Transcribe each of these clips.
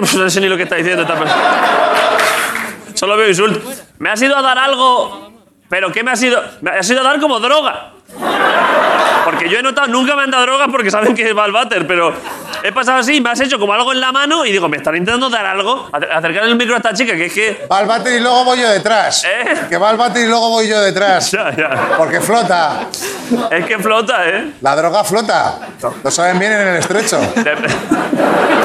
Es que no sé ni lo que está diciendo esta persona. Solo veo insultos. Me has ido a dar algo, pero ¿qué me has ido? Me has ido a dar como droga. Porque yo he notado, nunca me han dado drogas porque saben que va al váter, pero he pasado así, me has hecho como algo en la mano y digo, me están intentando dar algo. Acer- Acercar el micro a esta chica, que es que. Va al váter y luego voy yo detrás. ¿Eh? Que va al váter y luego voy yo detrás. Ya, ya. Porque flota. Es que flota, ¿eh? La droga flota. Lo saben bien en el estrecho.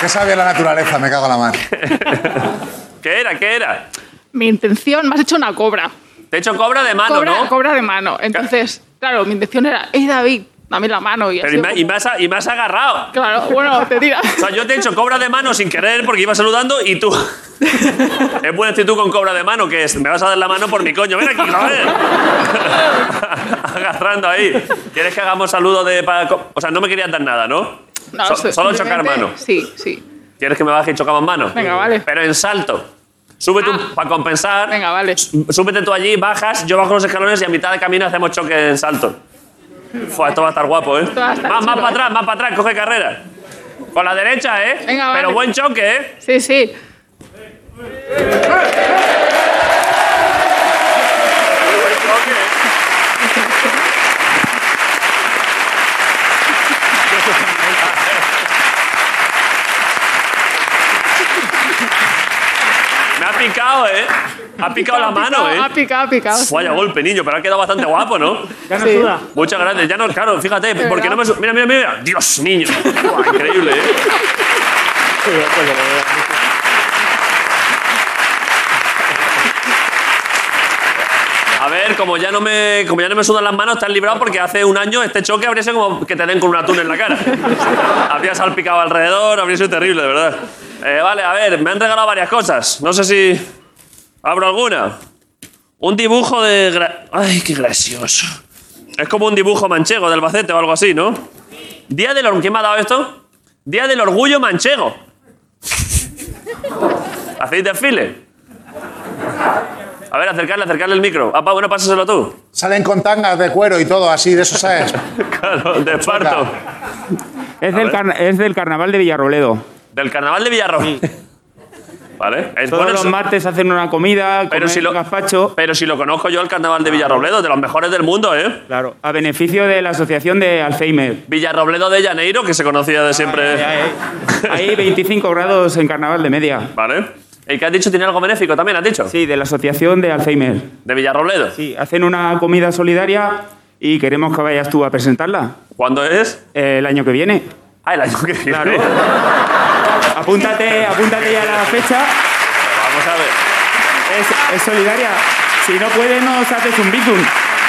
¿Qué sabe la naturaleza? Me cago en la mar. ¿Qué era? ¿Qué era? Mi intención, me has hecho una cobra. Te he hecho cobra de mano, cobra, ¿no? cobra de mano. Entonces, claro, mi intención era, hey David, dame la mano. Y Pero así y me, y me has, y me has agarrado. Claro, bueno, te tira. O sea, yo te he hecho cobra de mano sin querer porque iba saludando y tú. es buena actitud con cobra de mano, que es, me vas a dar la mano por mi coño. Ven aquí, joder. Agarrando ahí. ¿Quieres que hagamos saludo de. pa- O sea, no me querías dar nada, ¿no? No, So- so- solo chocar mano. Sí, sí. ¿Quieres que me baje y chocamos mano? Venga, vale. Pero en salto. Súbete Ah. para compensar. Venga, vale. Súbete tú allí, bajas, yo bajo los escalones y a mitad de camino hacemos choque en salto. Fua, esto va a estar guapo, ¿eh? estar más, más chulo, para ¿eh? atrás, más para atrás, coge carrera. Con la derecha, ¿eh? Venga, Pero vale. buen choque, ¿eh? Sí, sí. Me ha picado, ¿eh? Ha picado la mano, ¿eh? Ha picado, ha picado. Vaya golpe, niño, pero ha quedado bastante guapo, ¿no? Ya no Sí. suda. Muchas gracias. Ya no, claro, fíjate, porque no me. su- Mira, mira, mira. Dios, niño. Increíble, ¿eh? A ver, como ya no me, como ya no me sudan las manos, estás librado porque hace un año este choque habría sido como que te den con un atún en la cara. habría salpicado alrededor, habría sido terrible, de verdad. Eh, vale, a ver, me han regalado varias cosas. No sé si abro alguna. Un dibujo de... gra- Ay, qué gracioso. Es como un dibujo manchego del Albacete o algo así, ¿no? Día del... ¿Quién me ha dado esto? Día del Orgullo Manchego. ¿Hacéis desfile? A ver, acercarle, acercarle el micro. Ah, bueno, pásaselo tú. Salen con tangas de cuero y todo así, de eso, ¿sabes? Claro, de esparto. Es del, es del carnaval de Villarrobledo. Del carnaval de Villarro. ¿Vale? Es Todos bueno, los martes hacen una comida, pero comen si, lo, gazpacho. pero si lo conozco yo, el carnaval de Villarrobledo, de los mejores del mundo, ¿eh? Claro, a beneficio de la Asociación de Alzheimer. Villarrobledo de Janeiro, que se conocía de siempre. Hay, hay 25 grados en carnaval de media. ¿Vale? ¿Y qué has dicho? ¿Tiene algo benéfico también, has dicho? Sí, de la Asociación de Alzheimer. ¿De Villarrobledo? Sí, hacen una comida solidaria y queremos que vayas tú a presentarla ¿Cuándo es? eh, el año que viene. Ah, el año que viene. Claro. apúntate, apúntate ya a la fecha. Vamos a ver. Es, es solidaria. Si no puedes, nos haces un bizum.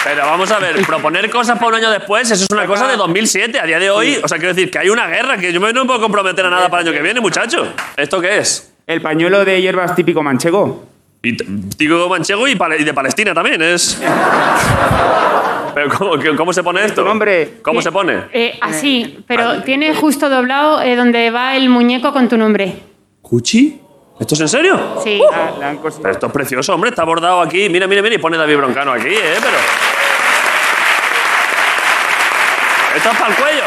Pero vamos a ver, proponer cosas para un año después, eso es una cosa de 2007. A día de hoy, o sea, quiero decir que hay una guerra, que yo me- no me puedo comprometer a nada para el año que viene, muchacho. ¿Esto qué es? El pañuelo de hierbas típico manchego. Y típico manchego y de Palestina también, es. Pero ¿cómo, se pone esto? Tu nombre. ¿Cómo se pone? Eh, así, pero tiene justo doblado eh, donde va el muñeco con tu nombre. ¿Cuchi? ¿Esto es en serio? Sí. Ah, han cosido. Pero esto es precioso, hombre, está bordado aquí. Mira, mira, mira, y pone David Broncano aquí, ¿eh? Pero. Esto es para el cuello.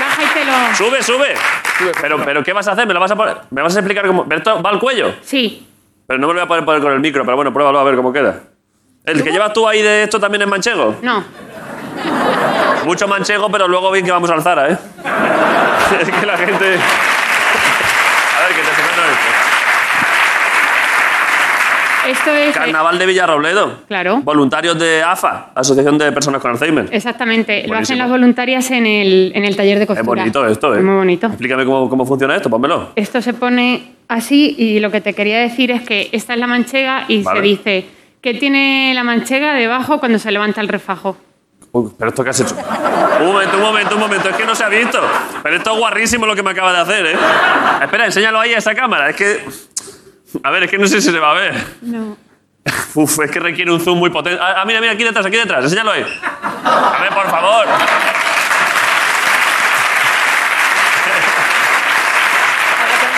Baja y te lo... Sube, sube. Pero, pero, ¿qué vas a hacer? ¿Me lo vas a poner? ¿Me vas a explicar cómo? ¿Esto va al cuello? Sí. Pero no me lo voy a poder poner con el micro, pero bueno, pruébalo a ver cómo queda. ¿El que llevas tú ahí de esto también es manchego? No. Mucho manchego, pero luego bien que vamos al Zara, ¿eh? es que la gente... A ver, que te suena esto. Esto es... eh, Carnaval de Villarrobledo. Claro. Voluntarios de AFA, Asociación de Personas con Alzheimer. Exactamente, lo Buenísimo. hacen las voluntarias en el, en el taller de Es costura. bonito esto, ¿eh? Es muy bonito. Explícame cómo, cómo funciona esto, pónmelo. Esto se pone así y lo que te quería decir es que esta es la manchega y Vale. se dice que tiene la manchega debajo cuando se levanta el refajo. Uy, pero esto que has hecho. Un momento, un momento, un momento. Es que no se ha visto. Pero esto es guarrísimo lo que me acaba de hacer, ¿eh? Espera, enséñalo ahí a esa cámara. Es que. A ver, es que no sé si se va a ver. No. Uf, es que requiere un zoom muy potente. Ah, ah, mira, mira, aquí detrás, aquí detrás. Enséñalo ahí. A ver, por favor.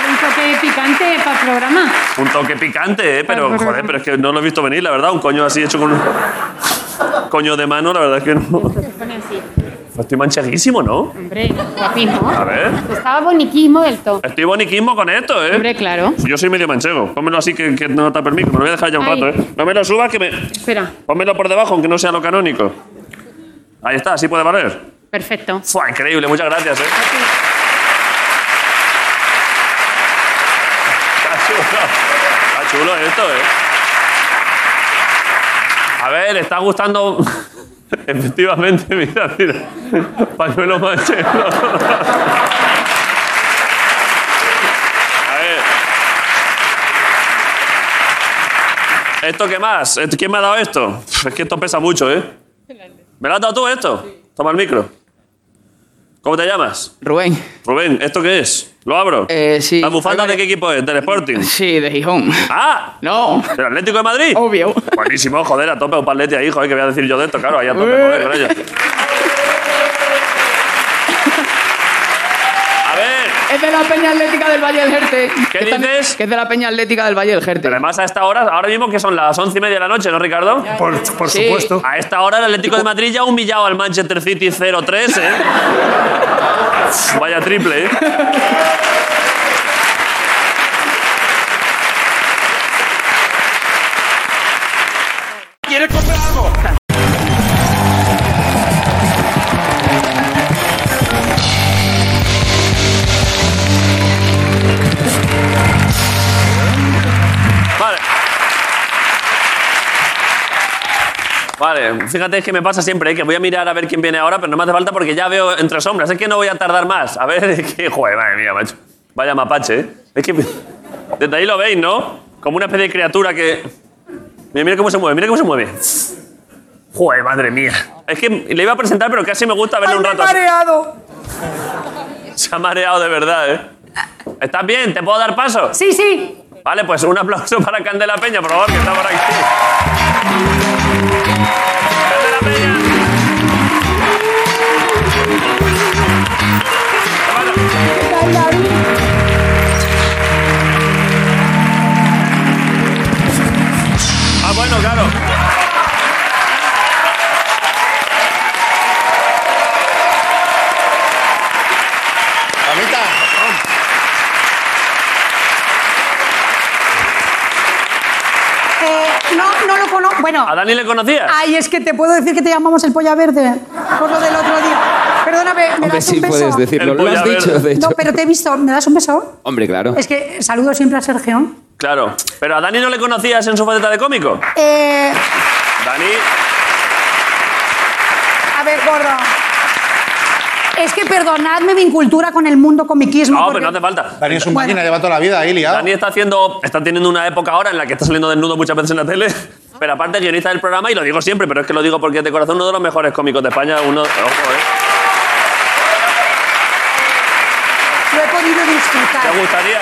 Un toque picante para el programa. Un toque picante, ¿eh? Pero, joder, pero es que no lo he visto venir, la verdad. Un coño así hecho con un. Coño de mano, la verdad es que no. Se pone así. Estoy mancheguísimo, ¿no? Hombre, guapismo. A ver. Estaba boniquismo del todo. Estoy boniquismo con esto, ¿eh? Hombre, claro. Yo soy medio manchego. Pónmelo así que, que no te permito. Me lo voy a dejar ya un Ahí. rato, ¿eh? No me lo subas que me. Espera, Pónmelo por debajo, aunque no sea lo canónico. Ahí está, así puede valer. perfecto. Fua, increíble, muchas gracias, ¿eh? Está chulo. Está chulo esto, ¿eh? A ver, ¿está gustando? Efectivamente, mira, mira. Pañuelo ver. ¿Esto qué más? ¿Esto- ¿Quién me ha dado esto? Es que esto pesa mucho, ¿eh? ¿Me lo has dado tú esto? Toma el micro. ¿Cómo te llamas? Rubén. Rubén, ¿esto qué es? ¿Lo abro? Eh, sí. ¿La bufanda de qué equipo es? ¿Del Sporting? Sí, de Gijón. ¡Ah! No, ¿Del Atlético de Madrid? obvio. Buenísimo, joder, a tope, un palete ahí, joder, que voy a decir yo de esto, claro, ahí a tope, joder, con ello. A ver, Es de la Peña Atlética del Valle del Jerte. ¿Qué Que también- dices? Que es de la Peña Atlética del Valle del Jerte. pero además a esta hora, ahora mismo que son las once y media de la noche, ¿no, Ricardo? Por, por Sí. supuesto. A esta hora el Atlético de Madrid ya ha humillado al Manchester City 0-3, ¿eh? Vaya triple, ¿eh? Vale, fíjate que me pasa siempre, ¿eh? que voy a mirar a ver quién viene ahora, pero no me hace falta porque ya veo entre sombras. Es que no voy a tardar más. A ver, es que, joder, madre mía, macho. Vaya mapache, ¿eh? Es que desde ahí lo veis, ¿no? Como una especie de criatura que... Mira, mira cómo se mueve, mira cómo se mueve. Joder, madre mía. Es que le iba a presentar, pero casi me gusta verle un rato así. mareado! Se ha mareado de verdad, ¿eh? ¿Estás bien? ¿Te puedo dar paso? Sí, sí. Vale, pues un aplauso para Candela Peña, por favor, que está por aquí. Ah, bueno, claro. Mamita. Eh, no, no lo conozco. Bueno, ¿A Dani le conocías? ay, es que te puedo decir que te llamamos el polla verde por lo del otro día. Perdóname, ¿me Hombre, das sí un beso? puedes decirlo. El Lo has polla dicho, verde. de hecho. No, pero te he visto. ¿Me das un beso? Hombre, claro. Es que saludo siempre a Sergio. Claro. ¿Pero a Dani no le conocías en su faceta de cómico? Eh, Dani... a ver, gordo. Es que perdonadme mi incultura con el mundo comiquismo. No, porque- pero no hace falta. Dani es un Bueno. máquina, lleva toda la vida ahí liado. Dani está haciendo, está teniendo una época ahora en la que está saliendo desnudo muchas veces en la tele, pero aparte guionista del programa y lo digo siempre, pero es que lo digo porque es de corazón uno de los mejores cómicos de España, uno, ojo, ¿eh? Lo he podido disfrutar. ¿Te gustaría?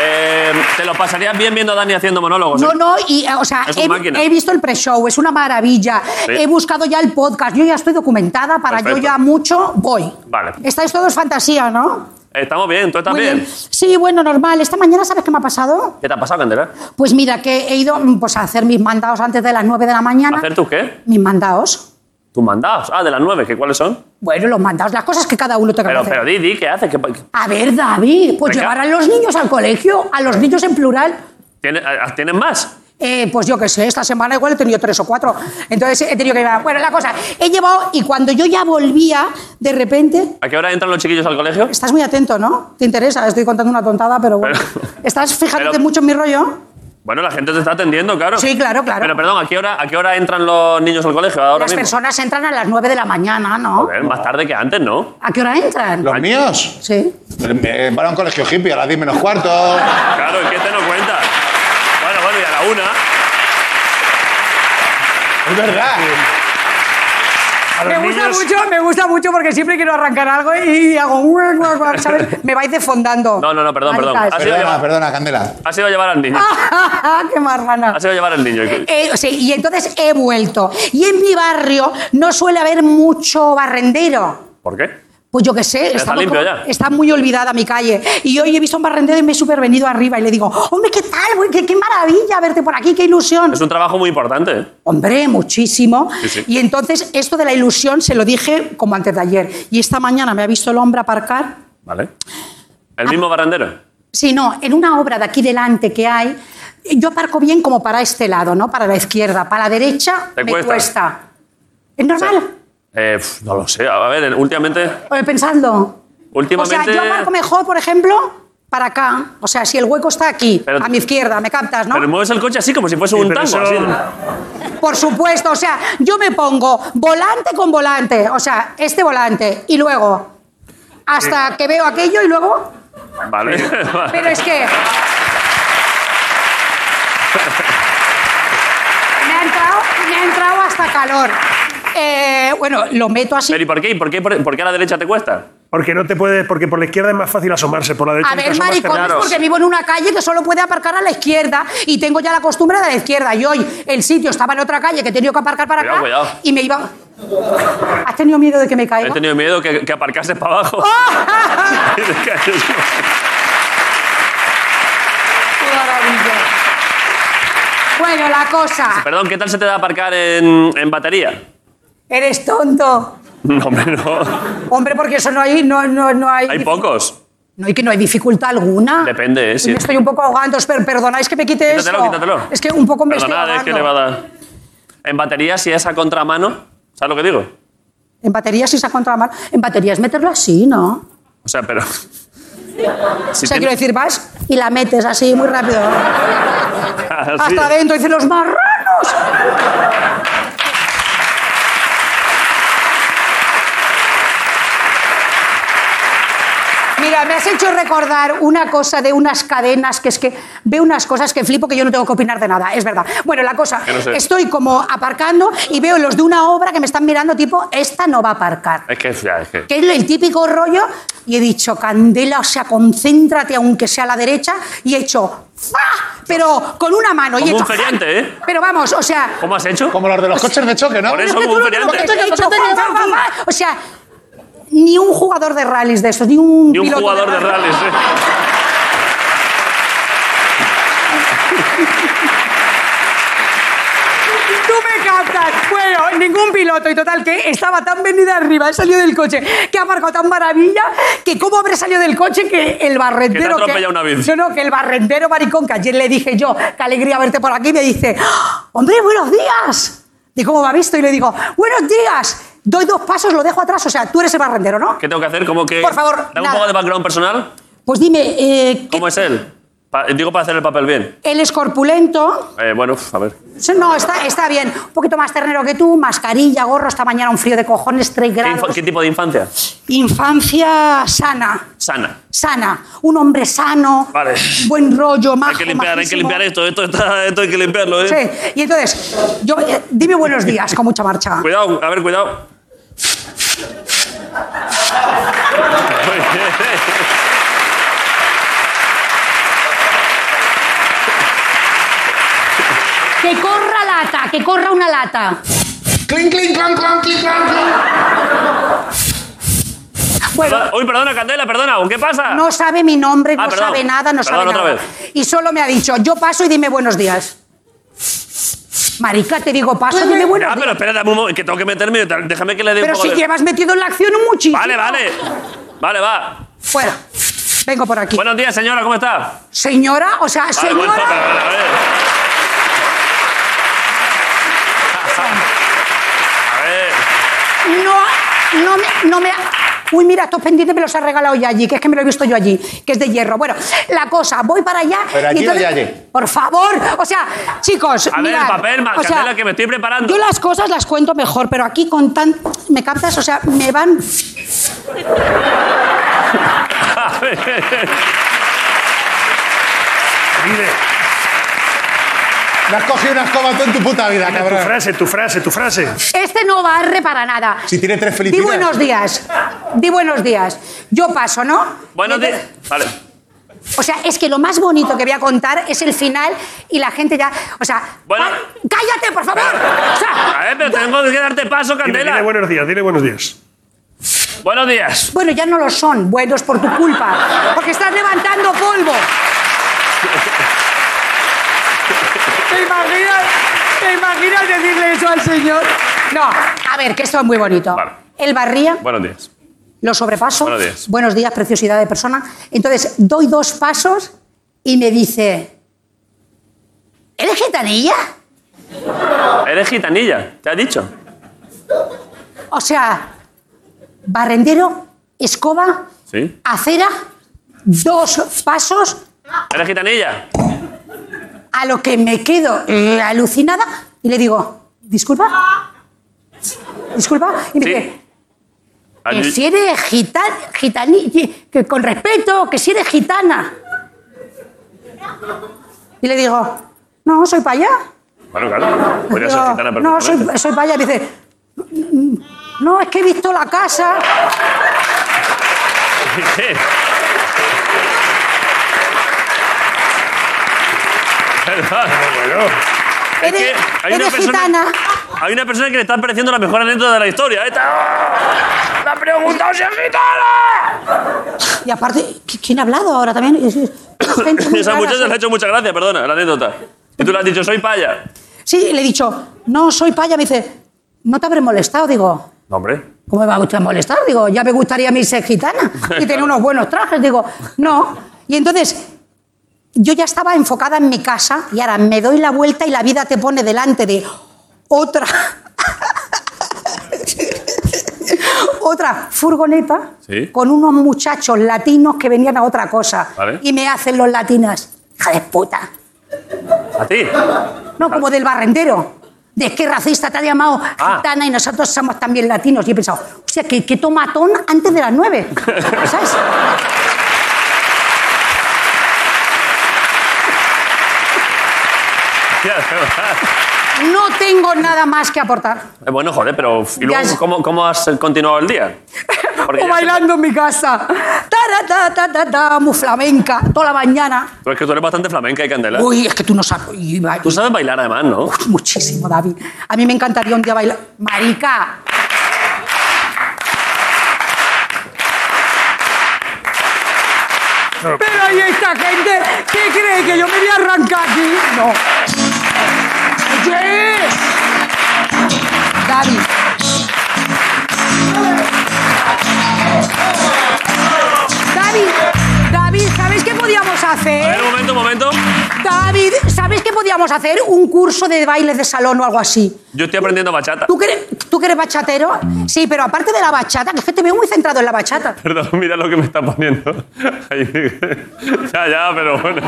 Eh, ¿Te lo pasarías bien viendo a Dani haciendo monólogos? No, eh? no, y, eh, o sea, Es he, máquina. he visto el pre-show, es una maravilla. Sí. He buscado ya el podcast, yo ya estoy documentada, para Perfecto. yo ya mucho voy. Vale. Estáis todos fantasía, ¿no? Estamos bien, ¿tú estás Muy bien? Sí, bueno, normal. Esta mañana, ¿sabes qué me ha pasado? ¿Qué te ha pasado, Candela? Pues mira, que he ido mm, pues, a hacer mis mandados antes de las 9 de la mañana. ¿Hacer tú qué? Mis mandados. ¿Tus mandados? Ah, de las nueve, ¿qué cuáles son? Bueno, los mandados, las cosas que cada uno tenga Pero, hacer. pero di, di, ¿qué haces? ¿Qué, A ver, David, pues Venga. llevar a los niños al colegio, a los niños en plural. ¿tienes, ¿Tienes más? Eh, pues yo qué sé, esta semana igual he tenido tres o cuatro. Entonces he tenido que llevar. Bueno, la cosa, he llevado y cuando yo ya volvía, de repente. ¿A qué hora entran los chiquillos al colegio? Estás muy atento, ¿no? ¿Te interesa? Estoy contando una tontada, pero bueno. Pero- ¿Estás fijándote pero- mucho en mi rollo? Bueno, la gente te está atendiendo, claro. Sí, claro, claro. Pero perdón, ¿a qué hora, a qué hora entran los niños al colegio ahora Las mismo? personas entran a las nueve de la mañana, ¿no? Joder, más tarde que antes, ¿no? ¿A qué hora entran? ¿Los míos? Sí. Eh, Van a un colegio hippie a las 10 menos cuarto. Claro, es que este no cuenta. Bueno, bueno, y a la una. Es verdad. A los Me gusta niños- mucho, me gusta mucho porque siempre quiero arrancar algo y hago. Me vais defondando. No, no, no, perdón, perdón. Maricas. Ha sido Perdona, llevar- perdona, Candela. Ha sido llevar al niño. ¡Qué marrana! Ha sido llevar al niño. Eh, sí, y entonces he vuelto. Y en mi barrio no suele haber mucho barrendero. ¿Por qué? Pues yo qué sé, está estamos limpio como- ya. está muy olvidada mi calle. Y hoy he visto un barrendero y me he super venido arriba y le digo, hombre, ¿qué tal? ¿Qué, qué maravilla verte por aquí, qué ilusión. Es un trabajo muy importante. ¿eh? Hombre, muchísimo. Sí, sí. Y entonces esto de la ilusión se lo dije como antes de ayer. Y esta mañana me ha visto el hombre aparcar. ¿Vale? ¿El mismo barrendero? Sí, no, en una obra de aquí delante que hay, yo aparco bien como para este lado, ¿no? Para la izquierda. Para la derecha ¿Te me cuesta? cuesta. ¿Es normal? Eh, no lo sé. A ver, últimamente. Oye, Pensadlo. Últimamente. O sea, yo aparco mejor, por ejemplo, para acá. O sea, si el hueco está aquí, Pero- a mi izquierda, me captas, ¿no? Pero mueves el coche así como si fuese Sí, un tango. eso- así. Por supuesto, o sea, yo me pongo volante con volante, o sea, este volante, y luego hasta que veo aquello y luego. Vale. Pero es que. Me ha entrado, me ha entrado hasta calor. Eh, bueno, lo meto así. Pero ¿y por qué? ¿Y por qué, por, por qué a la derecha te cuesta? Porque no te puedes, porque por la izquierda es más fácil asomarse, por la derecha A ver, maricones, claro. porque vivo en una calle que solo puede aparcar a la izquierda y tengo ya la costumbre de la izquierda. Y hoy el sitio estaba en otra calle que he tenido que aparcar para Cuidado, acá cuidado. y me iba. ¿Has tenido miedo de que me He caiga? tenido miedo que, que aparcases para abajo. Y te caes. ¡Qué maravilla! Bueno, la cosa. Perdón, ¿qué tal se te da aparcar en, en batería? Eres tonto. No, hombre, no. Hombre, porque eso no hay. No, no, no hay, Hay pocos. No hay que no hay dificultad alguna. Depende, ¿eh? Sí. Estoy un poco ahogando. Espera, perdonáis que me quite Quítatelo, esto. quítatelo. Es que un poco me Perdonad, es estoy que le va a dar. En batería, si es a contramano, ¿sabes lo que digo? En baterías sí se ha contramano. En baterías meterlo así, ¿no? O sea, pero. Si o sea, tiene- quiero decir, vas y la metes así muy rápido. Así. Hasta adentro, dicen los marranos. Mira, me has hecho recordar una cosa de unas cadenas que es que veo unas cosas que flipo que yo no tengo que opinar de nada, es verdad. Bueno, la cosa, Que no sé. estoy como aparcando y veo los de una obra que me están mirando tipo, esta no va a aparcar. Es que, ya, es que. Que es el típico rollo, y he dicho, Candela, o sea, concéntrate aunque sea a la derecha, y he hecho, ¡fa! Pero con una mano. y Como un feriante, ¿eh? Pero vamos, o sea, ¿Cómo has hecho? Como los de los coches de choque, ¿no? Por eso, es como un feriante. o sea, ni un jugador de rallies de estos, ni un Y un piloto jugador de rallies, ¿eh? Tú me captas. Bueno, ningún piloto. Y total, que estaba tan venida arriba, he salido del coche, que ha marcado tan maravilla, que cómo habré salido del coche que el barrendero... Que te atropellado una bici. No, no, que el barrendero maricón, que ayer le dije yo, qué alegría verte por aquí, me dice, "¡Ah! hombre, buenos días. ¿Y cómo me ha visto? Y le digo, buenos días. Doy dos pasos, lo dejo atrás. O sea, tú eres el barrendero, ¿no? ¿Qué tengo que hacer? ¿Cómo que.? Por favor, Dame un nada. poco de background personal. Pues dime, eh, ¿qué- ¿Cómo es él? Pa- digo para hacer el papel bien. él es corpulento. Eh, bueno, a ver. Sí, No, está, está bien. Un poquito más ternero que tú, mascarilla, gorro. Esta mañana un frío de cojones, 3 ¿Qué, grados. infa- qué tipo de infancia? Infancia sana. Sana. Sana. Un hombre sano. Vale. Buen rollo, majo, Hay que limpiar, hay que majísimo. limpiar esto. Esto, está- esto hay que limpiarlo, ¿eh? Sí. Y entonces, yo, eh, dime buenos días con mucha marcha. Cuidado, a ver, cuidado. Que corra lata, que corra una lata. Clink, clink, clon, clon, clink, clon. Bueno, Uy, perdona, Candela, perdona. ¿Qué pasa? no sabe mi nombre, Ah, no perdón. sabe nada, no Perdón, sabe otra nada. vez. Y solo me ha dicho, yo paso y dime buenos días. Marica, te digo, pasa, pues dime bueno. Ah, pero espérate un momento, que tengo que meterme. Déjame que le dé un Pero si llevas metido en la acción un muchísimo. Vale, vale. Vale, va. Fuera. Vengo por aquí. Buenos días, señora, ¿cómo está? Señora, o sea, señora. Pues, a ver. No, no me, no me- Uy, mira, estos pendientes me los ha regalado ya allí, que es que me lo he visto yo allí, que es de hierro. Bueno, la cosa, voy para allá... ¿Pero y allí o entonces- allí? Por favor, o sea, chicos, A ver, el papel, o sea, Candela, que me estoy preparando. Yo las cosas las cuento mejor, pero aquí con tan... ¿Me captas? O sea, me van... Dile, No has cogido una escoba tú en tu puta vida, dile tu cabrón. frase, tu frase, tu frase. Este no barre para nada. Si tiene tres Di buenos días. Di buenos días. Yo paso, ¿no? Días. entonces- Vale. O sea, es que lo más bonito que voy a contar es el final y la gente ya. O sea. Bueno. ¡pa- ¡Cállate, por favor! O sea, A ver, pero tengo que darte paso, Dile, Candela. dile buenos días, dile buenos días. Buenos días. bueno, ya no lo son. Buenos por tu culpa. Porque estás levantando polvo. ¿Te imaginas? ¿Te imaginas decirle eso al señor? No, a ver, que esto es muy bonito. Vale. Él barría. Buenos días. Lo sobrepaso. Buenos días. Buenos días, preciosidad de persona. Entonces, doy dos pasos y me dice. ¿Eres gitanilla? Eres gitanilla, ¿te ha dicho? O sea, barrendero, escoba, Sí. acera, dos pasos, ¿Eres gitanilla? A lo que me quedo eh, alucinada y le digo, disculpa, disculpa, y me Sí. dice, que si eres gitana, que con respeto, que si eres gitana. Y le digo, no, soy para allá. Bueno, claro. Podría ser gitana no, soy, soy para allá. Y dice, no, es que he visto la casa. Es que hay una persona- gitana. Hay una persona que le está pareciendo la mejor anécdota de la historia. ¡Esta! ¡Le ha preguntado si es gitana! Y aparte, ¿qui- ¿quién ha hablado ahora también? Esa muchacha le ha hecho mucha gracia, perdona, la anécdota. Y tú le has dicho, soy paya. Sí, le he dicho, no, soy paya. Me dice, ¿no te habré molestado? Digo, No, hombre. ¿cómo me va a gustar molestar? Digo, ya me gustaría a mí ser gitana y tener unos buenos trajes. Digo, no. Y entonces, yo ya estaba enfocada en mi casa y ahora me doy la vuelta y la vida te pone delante de otra. otra furgoneta Sí. con unos muchachos latinos que venían a otra cosa. Vale. Y me hacen los latinos. Hija de puta. ¿A ti? No, como del barrendero. De qué racista te ha llamado Ah. gitana y nosotros somos también latinos. Y he pensado, o sea, que, que tomatón antes de las nueve. ¿Sabes? De. No tengo nada más que aportar. Eh, Bueno, joder, pero ¿y luego Ya- cómo, cómo has continuado el día? Porque o ya bailando en mi casa. Ta, ta, ta, ta, ta, muy flamenca, toda la mañana. Pero es que tú eres bastante flamenca y candela. Uy, es que tú no sabes. Va- Tú sabes bailar además, ¿no? Muchísimo, David. A mí me encantaría un día bailar. Marica. Pero hay esta gente que cree que yo me voy a arrancar aquí. No. Oye. David. David, David, ¿sabes qué podíamos A ver, hacer? un momento, un momento. David, ¿sabes qué podíamos hacer? Un curso de bailes de salón o algo así. Yo estoy aprendiendo bachata. ¿Tú que, eres, ¿Tú que eres bachatero? Sí, pero aparte de la bachata, que es que te veo muy centrado en la bachata. Perdón, mira lo que me está poniendo. Ahí. ya, ya, pero bueno.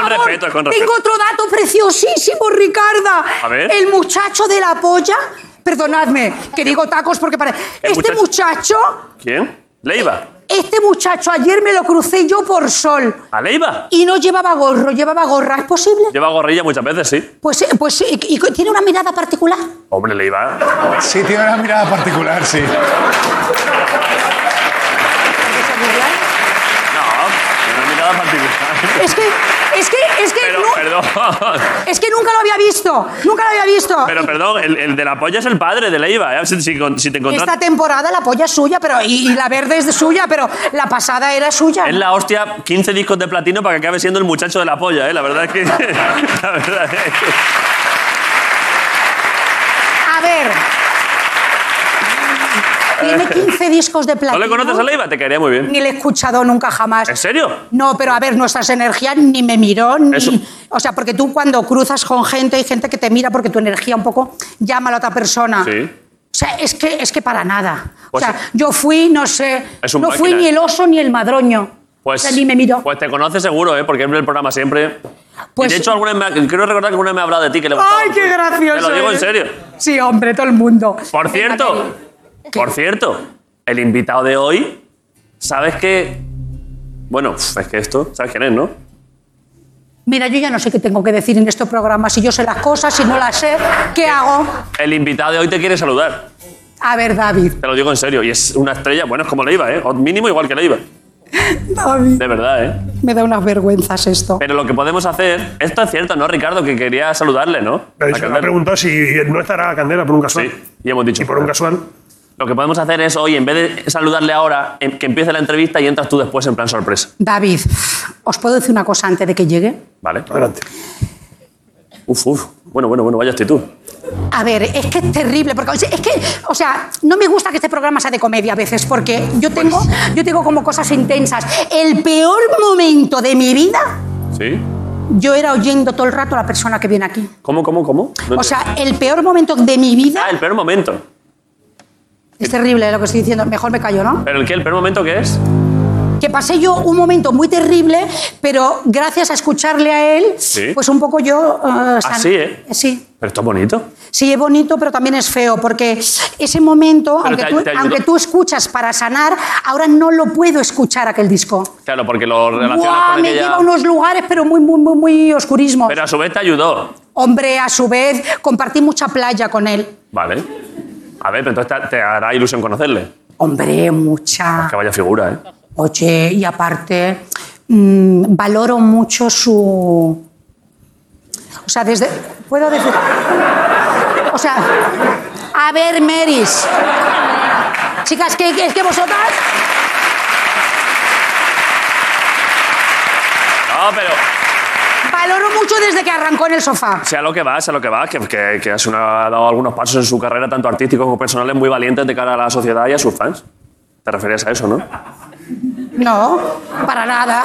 Con, respeto, es con respeto. Tengo otro dato preciosísimo, Ricarda. A ver. El muchacho de la polla. Perdonadme, que digo tacos porque parece. ¿Qué Este muchacho? muchacho, ¿Quién? ¿Leiva? este muchacho ayer me lo crucé yo por sol. ¿A Leiva? Y no llevaba gorro, llevaba gorra. ¿Es posible? Lleva gorrilla muchas veces, sí. Pues, eh, pues y, y tiene una mirada particular. Hombre, Leiva. Sí, tiene una mirada particular, sí. No, tiene una mirada particular. Es que, es que, es que, Pero, nu- perdón. es que nunca lo había visto. Nunca lo había visto. Pero, perdón, el, el de la polla es el padre de Leiva. ¿eh? Si, si, si te encontras. Esta temporada la polla es suya, pero y, y la verde es de suya, pero la pasada era suya. Es la hostia 15 discos de platino para que acabe siendo el muchacho de la polla, ¿eh? La verdad es que. la verdad es que. A ver. Tiene 15 discos de ¿No platino. le conoces a Leiva? Te caería muy bien. Ni le he escuchado nunca jamás. ¿En serio? No, pero a ver, nuestras energías ni me miró, ni... Eso. O sea, porque tú cuando cruzas con gente, hay gente que te mira porque tu energía un poco llama a la otra persona. Sí. O sea, es que, es que para nada. Pues o sea, sí. yo fui, no sé, Es un no fui máquina, ni ¿eh? el oso ni el madroño. Pues, o sea, ni me miró. pues te conoce seguro, ¿eh? Porque es el programa siempre. Pues- y de hecho, alguna vez me quiero recordar que alguna vez me ha hablado de ti que le gustaba. ¡Ay, qué gracioso! Te lo digo en serio. Sí, hombre, todo el mundo. Por cierto. Por cierto, el invitado de hoy, ¿sabes qué? Bueno, es que esto, ¿sabes quién es, no? Mira, yo ya no sé qué tengo que decir en estos programas. Si yo sé las cosas, si no las sé, ¿qué hago? El invitado de hoy te quiere saludar. A ver, David. Te lo digo en serio. Y es una estrella, bueno, es como Leiva, ¿eh? O mínimo igual que Leiva. David. De verdad, ¿eh? Me da unas vergüenzas esto. Pero lo que podemos hacer. Esto es cierto, ¿no, Ricardo? Que quería saludarle, ¿no? A dicho- me ha Candela. preguntado si no estará Candela por un casual. Sí, y hemos dicho. Y por un casual. Lo que podemos hacer es hoy, en vez de saludarle ahora, em- que empiece la entrevista y entras tú después en plan sorpresa. David, ¿os puedo decir una cosa antes de que llegue? ¿Vale? Adelante. Uf, uf. Bueno, bueno, bueno, vaya actitud. A ver, es que es terrible, porque es que, o sea, no me gusta que este programa sea de comedia a veces, porque yo tengo, yo tengo como cosas intensas. El peor momento de mi vida, ¿Sí? yo era oyendo todo el rato a la persona que viene aquí. ¿Cómo, cómo, cómo? No O sea, el peor momento de mi vida Ah, el peor momento. Es terrible lo que estoy diciendo. Mejor me callo, ¿no? ¿Pero el qué? ¿El peor momento qué es? Que pasé yo un momento muy terrible, pero gracias a escucharle a él, Sí. pues un poco yo. eh, san- sí, ¿eh? Sí. Pero esto es bonito. Sí, es bonito, pero también es feo, porque ese momento, aunque, te- tú, te aunque tú escuchas para sanar, ahora no lo puedo escuchar aquel disco. Claro, porque lo relacionas con me aquella... lleva a unos lugares, pero muy, muy, muy, muy oscurismos. Pero a su vez te ayudó. Hombre, a su vez, compartí mucha playa con él. Vale. A ver, pero entonces te, te hará ilusión conocerle. Hombre, mucha. Que vaya figura, ¿eh? Oye, y aparte, mm, valoro mucho su. O sea, desde. ¿Puedo decir? O sea, a ver, Meris. Chicas, que es que vosotras. No, pero... Valoro mucho desde que arrancó en el sofá. Sea lo que va, sea lo que va, que, que, ha dado algunos pasos en su carrera, tanto artísticos como personales, muy valientes de cara a la sociedad y a sus fans. ¿Te referías a eso, no? No, para nada.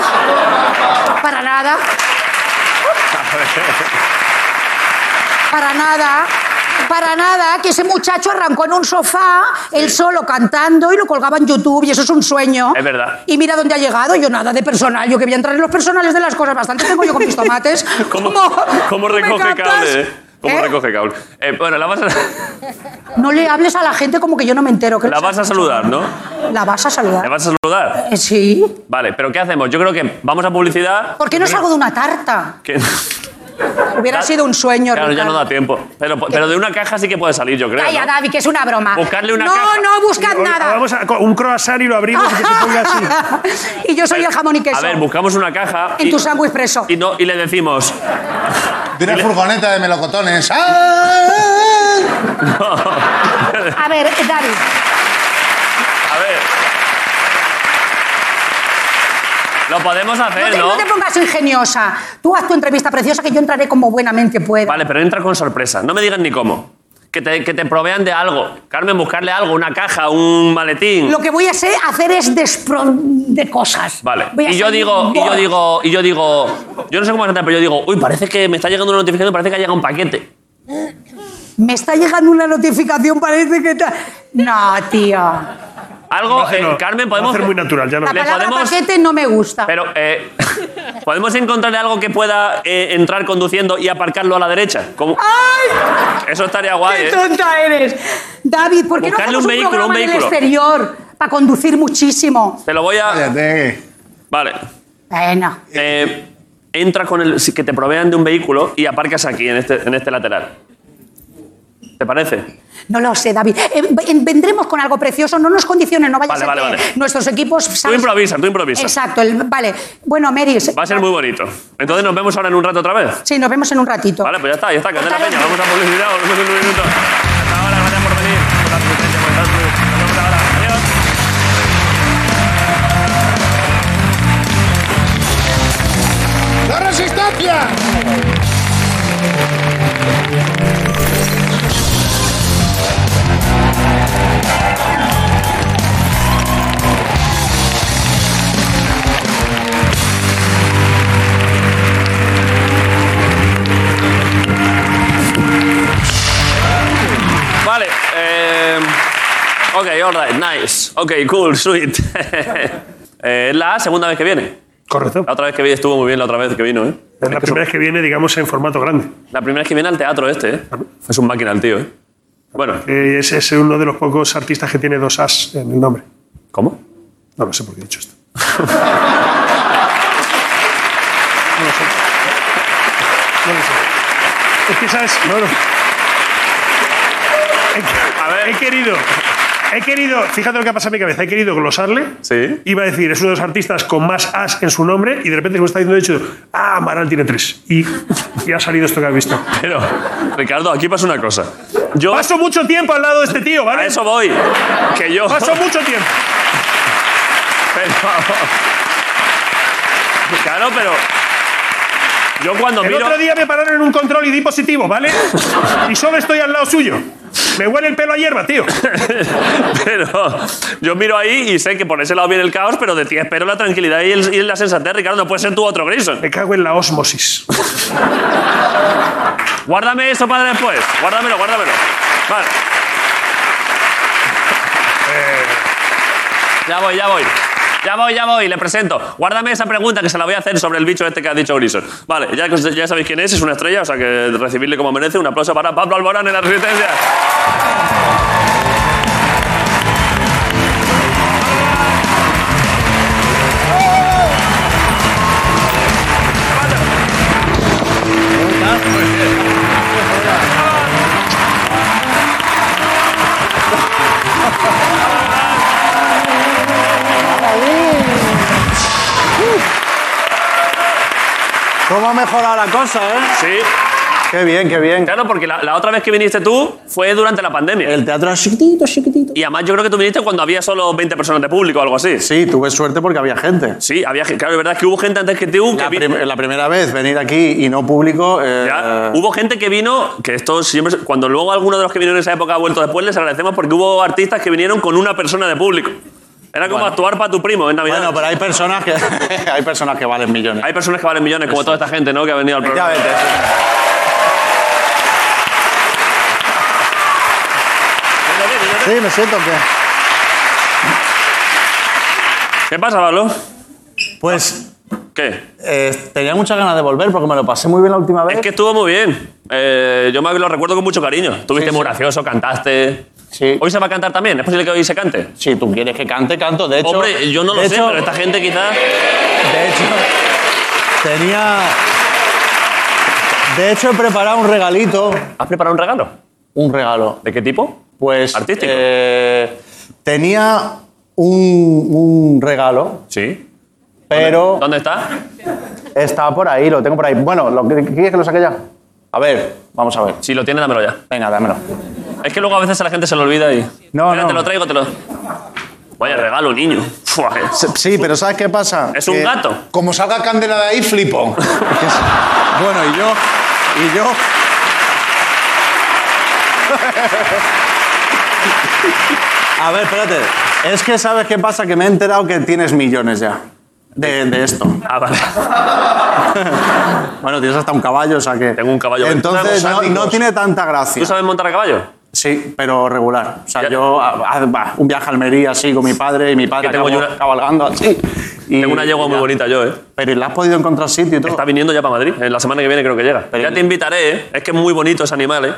Para nada. Para nada. Para nada, que ese muchacho arrancó en un sofá, él solo cantando y lo colgaba en YouTube y eso es un sueño. Es verdad. Y mira dónde ha llegado, yo nada de personal, yo que voy a entrar en los personales de las cosas, bastante tengo yo con mis tomates. ¿Cómo, cómo ¿Me recoge cable? ¿Cómo ¿Eh? recoge cable? Eh, bueno, la vas, a, No le hables a la gente como que yo no me entero. que la vas a saludar, ¿no? La vas a saludar. ¿Le vas a saludar? Eh, Sí. Vale, pero ¿qué hacemos? Yo creo que vamos a publicidad. ¿Por qué no salgo de una tarta? Que- Hubiera Da- sido un sueño, Claro, ya no da tiempo. Pero, pero de una caja sí que puede salir, yo creo. Calla, ¿no? David, que es una broma. Buscarle una no, caja. no, buscad Oye, nada. Vamos a un croissant y lo abrimos y que se ponga así. y yo soy el jamón y queso. A ver, buscamos una caja. En y- tu sándwich preso. Y, no, y le decimos. De una furgoneta de melocotones. ¡Ah! A ver, David, A ver. Lo podemos no hacer, te, ¿no? no te pongas ingeniosa. Tú haz tu entrevista preciosa que yo entraré como buenamente pueda. Vale, pero entra con sorpresa. No me digan ni cómo. Que te, que te provean de algo. Carmen, buscarle algo, una caja, un maletín. Lo que voy a hacer, hacer es despro de cosas. Vale. Y yo digo, y yo digo, y yo digo, yo no sé cómo cantar, pero yo digo, uy, parece que me está llegando una notificación, parece que ha llegado un paquete. Me está llegando una notificación, parece que está... No, tío. Algo, eh, No, Carmen, va a podemos. ser muy natural, ya no. La palabra podemos- paquete no me gusta. Pero, eh, ¿podemos encontrarle algo que pueda eh, entrar conduciendo y aparcarlo a la derecha? ¿Cómo? ¡Ay! Eso estaría guay, ¡Qué ¿eh? tonta eres! David, ¿por qué no Buscarle hacemos un vehículo, un programa en el exterior para conducir muchísimo? Te lo voy a. Cállate. Vale. Bueno, Eh, entra con el. Que te provean de un vehículo y aparcas aquí, en este, en este lateral. ¿Te parece? no lo sé, David. Eh, ven- vendremos con algo precioso, no nos condiciones, no vaya Vale, a ser vale, que vale. nuestros equipos... Tú ¿sabes? improvisa, tú improvisa. Exacto, el- vale. Bueno, Meris... Va a ser muy bonito. Entonces nos vemos ahora en un rato otra vez. Sí, nos vemos en un ratito. Vale, pues ya está, ya está. Peña, luego. vamos a publicidad, nos vemos en un minuto. Hasta ahora, gracias por venir. Por la asistencia, por estar. Nos vemos ahora. Adiós. ¡La resistencia! All right, nice. Ok, cool, sweet. Eh, Es la segunda vez que viene. Correcto. La otra vez que vi estuvo muy bien, la otra vez que vino, ¿eh? Es la primera vez que viene, digamos, en formato grande. La primera vez que viene al teatro este, ¿eh? Es un máquina el tío, ¿eh? Bueno, Eh, es, es uno de los pocos artistas que tiene dos as en el nombre. ¿cómo? No lo sé por qué he dicho esto. no lo sé. No lo sé. Es que, ¿sabes? No He, A ver. he querido... He querido, fíjate lo que ha pasado en mi cabeza, he querido glosarle. Sí. Iba a decir, es uno de los artistas con más as en su nombre y de repente, como está diciendo, he dicho, ah, Amaral tiene tres. Y, y ha salido esto que has visto. Pero, Ricardo, aquí pasa una cosa. Yo Paso mucho tiempo al lado de este tío, ¿vale? a eso voy. Que yo. Paso mucho tiempo. Pero- Claro, pero. Yo cuando El miro. otro día me pararon en un control y di positivo, ¿vale? Y solo estoy al lado suyo. Me huele el pelo a hierba, tío. Pero yo miro ahí y sé que por ese lado viene el caos, pero de ti espero la tranquilidad y, el- y la sensatez, Ricardo. No puede ser tú otro Grayson. Me cago en la osmosis. Guárdame eso para después. Guárdamelo, guárdamelo. Vale. Ya voy, ya voy. Ya voy, ya voy, le presento. Guárdame esa pregunta que se la voy a hacer sobre el bicho este que ha dicho Grison. Vale, ya, ya sabéis quién es, es una estrella, o sea que recibirle como merece. Un aplauso para Pablo Alborán en la Resistencia. ¿Cómo ha mejorado la cosa, eh? Sí. Qué bien, qué bien. Claro, porque la, la otra vez que viniste tú fue durante la pandemia. El teatro era chiquitito, chiquitito. Y además yo creo que tú viniste cuando había solo 20 personas de público o algo así. Sí, tuve suerte porque había gente. Sí, había gente. Claro, es verdad que hubo gente antes que tú que La, vi- prim- la primera vez venir aquí y no público. eh, Ya, Hubo gente que vino, que esto siempre, cuando luego alguno de los que vinieron en esa época ha vuelto después, les agradecemos porque hubo artistas que vinieron con una persona de público. Era como actuar para tu primo en Navidad. Bueno, pero hay personas que hay personas que valen millones. Hay personas que valen millones, como toda esta gente, ¿no? Que ha venido al programa. Sí. Sí, me siento que. ¿Qué pasa, Pablo? Pues ¿Qué? eh, tenía muchas ganas de volver porque me lo pasé muy bien la última vez. Es que estuvo muy bien. Eh, yo me lo recuerdo con mucho cariño. Estuviste Sí, muy sí. gracioso, cantaste. Sí. ¿Hoy se va a cantar también? ¿Es posible que hoy se cante? Si tú quieres que cante, canto. De hecho, Hombre, yo no lo de sé, hecho- pero esta gente quizás... De hecho, tenía. De hecho, he preparado un regalito. ¿Has preparado un regalo? Un regalo. ¿De qué tipo? Pues. Artístico. eh, tenía un, un regalo, Sí. pero ¿Dónde está? está por ahí, lo tengo por ahí. Bueno, ¿lo, ¿quieres que lo saque ya? A ver, vamos a ver. Si lo tiene, dámelo ya. Venga, dámelo. Es que luego a veces a la gente se lo olvida y... No, Espera, no. te lo traigo, te lo... Vaya regalo, niño. Fua, eh. Sí, pero ¿sabes qué pasa? Es un Que- gato. Como salga Candela de ahí, flipo. Bueno, y yo. Y yo. A ver, espérate. Es que sabes qué pasa, que me he enterado que tienes millones ya. De, de esto. Ah, vale. Bueno, tienes hasta un caballo, o sea que. Tengo un caballo. Entonces no, no tiene tanta gracia. ¿Tú sabes montar a caballo? Sí, pero regular. O sea, Ya. yo. ah, va, un viaje a Almería así con mi padre y mi padre Que tengo yo una- cabalgando así. Y- Tengo una yegua muy bonita yo, ¿eh? Pero ¿y ¿le has podido encontrar sitio y todo? Está viniendo ya para Madrid. En la semana que viene creo que llega. Pero- ya te invitaré, ¿eh? Es que es muy bonito ese animal, ¿eh?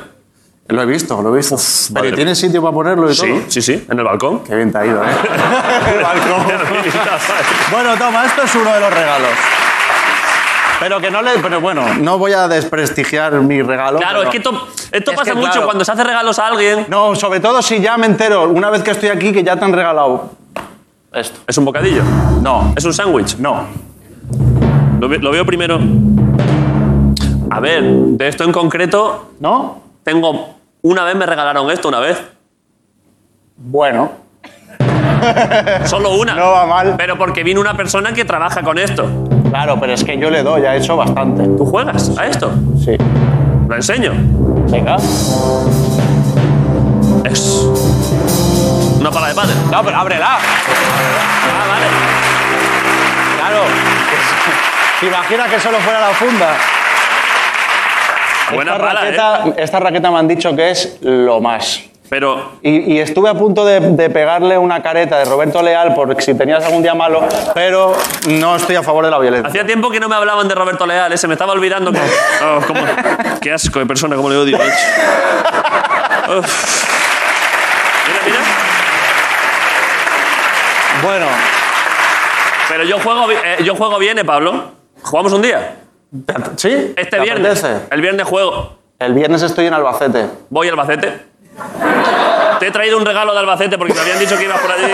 Lo he visto, lo he visto. pero madre ¿y ¿tienes sitio para ponerlo y todo? Sí, sí, sí. En el balcón. Qué bien te ha ido, ¿eh? El balcón. bueno, toma, esto es uno de los regalos. Pero que no le. Pero bueno, no voy a desprestigiar mi regalo. Claro, es que esto, esto Es pasa que, mucho claro. cuando se hace regalos a alguien. No, sobre todo si ya me entero, una vez que estoy aquí, que ya te han regalado esto. Es un bocadillo. No, Es un sándwich. no. Lo, ve- lo veo primero. A ver, de esto en concreto, ¿No? tengo. Una vez me regalaron esto, una vez. Bueno. Solo una. No va mal. Pero porque vino una persona que trabaja con esto. Claro, pero es que yo le doy, he hecho bastante. ¿Tú juegas a esto? Sí. Lo enseño. Venga. Es. Una pala de padre. No, pero ábrela. Ah, vale. Claro. ¿Te imaginas que solo fuera la funda? Buena esta, pala, ¿eh? raqueta, esta raqueta me han dicho que es lo más. Pero Y, y estuve a punto de, de pegarle una careta de Roberto Leal por si tenías algún día malo, pero no estoy a favor de la violencia. hacía tiempo que no me hablaban de Roberto Leal, ¿eh? se me estaba olvidando. Que... Oh, cómo- Qué asco de persona, como le odio. Mira, mira. Bueno, Pero yo juego, eh, yo juego bien, ¿eh, Pablo? ¿Jugamos un día? ¿sí? Este ¿Te viernes. apetece? El viernes juego. El viernes estoy en Albacete. Voy a Albacete. Te he traído un regalo de Albacete porque me habían dicho que ibas por allí.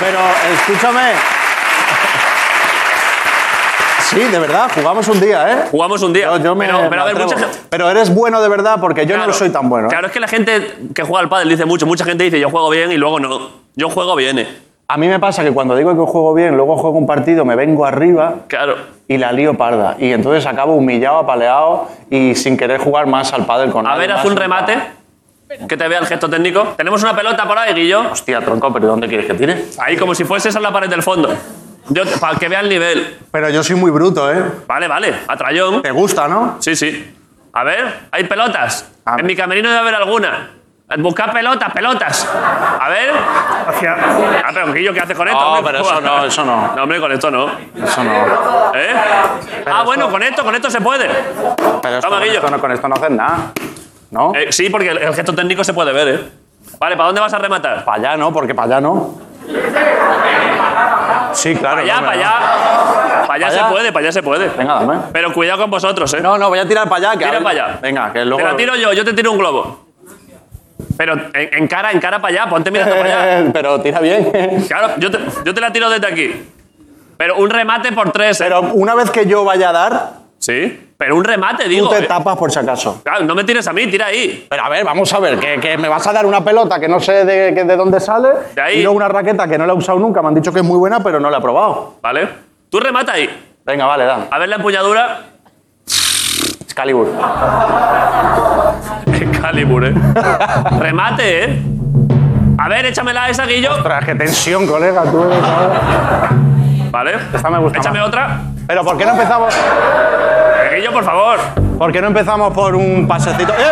Pero escúchame. Sí, de verdad, jugamos un día, ¿eh? Jugamos un día. Yo, yo me, pero, pero a me ver, atrevo. mucha gente. Pero eres bueno de verdad porque yo no lo soy tan bueno. ¿eh? Claro, es que la gente que juega al pádel dice mucho. Mucha gente dice yo juego bien y luego no. Yo juego bien, ¿eh? A mí me pasa que cuando digo que juego bien, luego juego un partido, me vengo arriba Claro. y la lío parda. Y entonces acabo humillado, apaleado y sin querer jugar más al pádel con A ver, haz un remate. Que te vea el gesto técnico. Tenemos una pelota por ahí, Guillo. Hostia, tronco, pero ¿dónde quieres que tire? Ahí, como si fuese esa la pared del fondo. Yo, para que vea el nivel. Pero yo soy muy bruto, ¿eh? Vale, vale. A trayón. ¿Te gusta, no? Sí, sí. A ver, hay pelotas. A ver. En mi camerino debe haber alguna. Buscar pelotas, pelotas. A ver. Hacia. Ah, pero Guillo, ¿qué haces con esto? No, hombre? pero eso no, eso no. No, hombre, con esto no. Eso no. ¿Eh? Ah, bueno, con esto, con esto se puede. Pero esto, Toma, con, Guillo. esto no, con esto no haces nada. ¿No? Eh, sí, porque el, el gesto técnico se puede ver, ¿eh? Vale, ¿para dónde vas a rematar? Para allá no, porque para allá no. Sí, claro. Para allá, no, para no. allá. Para allá ¿Pa' se puede, para allá se puede. Venga, dame. Pero cuidado con vosotros, ¿eh? No, no, voy a tirar para allá. Que Tira para allá. Venga, que luego. Te la tiro yo, yo te tiro un globo. Pero en, en cara, en cara para allá, ponte mirando para allá. Pero tira bien. Claro, yo te, yo te la tiro desde aquí. Pero un remate por tres, ¿eh? Pero una vez que yo vaya a dar, Sí, pero un remate, tú digo. te ¿eh? tapas por si acaso. Claro, no me tires a mí, tira ahí. Pero a ver, vamos a ver, que, que me vas a dar una pelota que no sé de, que- de dónde sale. De ahí. Y luego una raqueta que no la he usado nunca. Me han dicho que es muy buena, pero no la he probado. ¿Vale? Tú remata ahí. Venga, vale, da. A ver la empuñadura. Excalibur. Excalibur, ¿eh? remate, ¿eh? A ver, échamela esa, Guillo. Ostras, qué tensión, colega. Tú eres. ¿Vale? Esta me gusta Échame más. otra. Pero ¿por qué no empezamos? Eh, Guillo, por favor. ¿Por qué no empezamos por un pasecito? ¡Eh!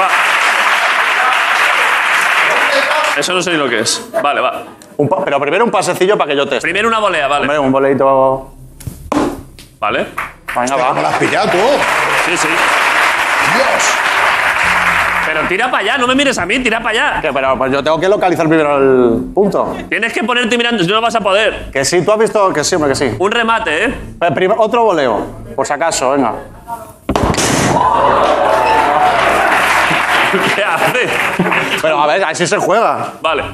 Va. Eso no sé ni lo que es. Vale, va. Un pa- pero primero un pasecillo para que yo teste. Primero una volea, vale. Hombre, un boleito. Vale. Venga, ¿Cómo va. lo has pillado tú? Sí, sí. Dios. Pero tira para allá, no me mires a mí, tira para allá. Que, pero pues yo tengo que localizar primero el punto. Tienes que ponerte mirando, si no, vas a poder. Que sí, tú has visto que sí, hombre, que sí. Un remate, ¿eh? Pero prim- otro voleo, por si acaso, venga. ¿Qué hace? Pero a ver, así se juega. Vale.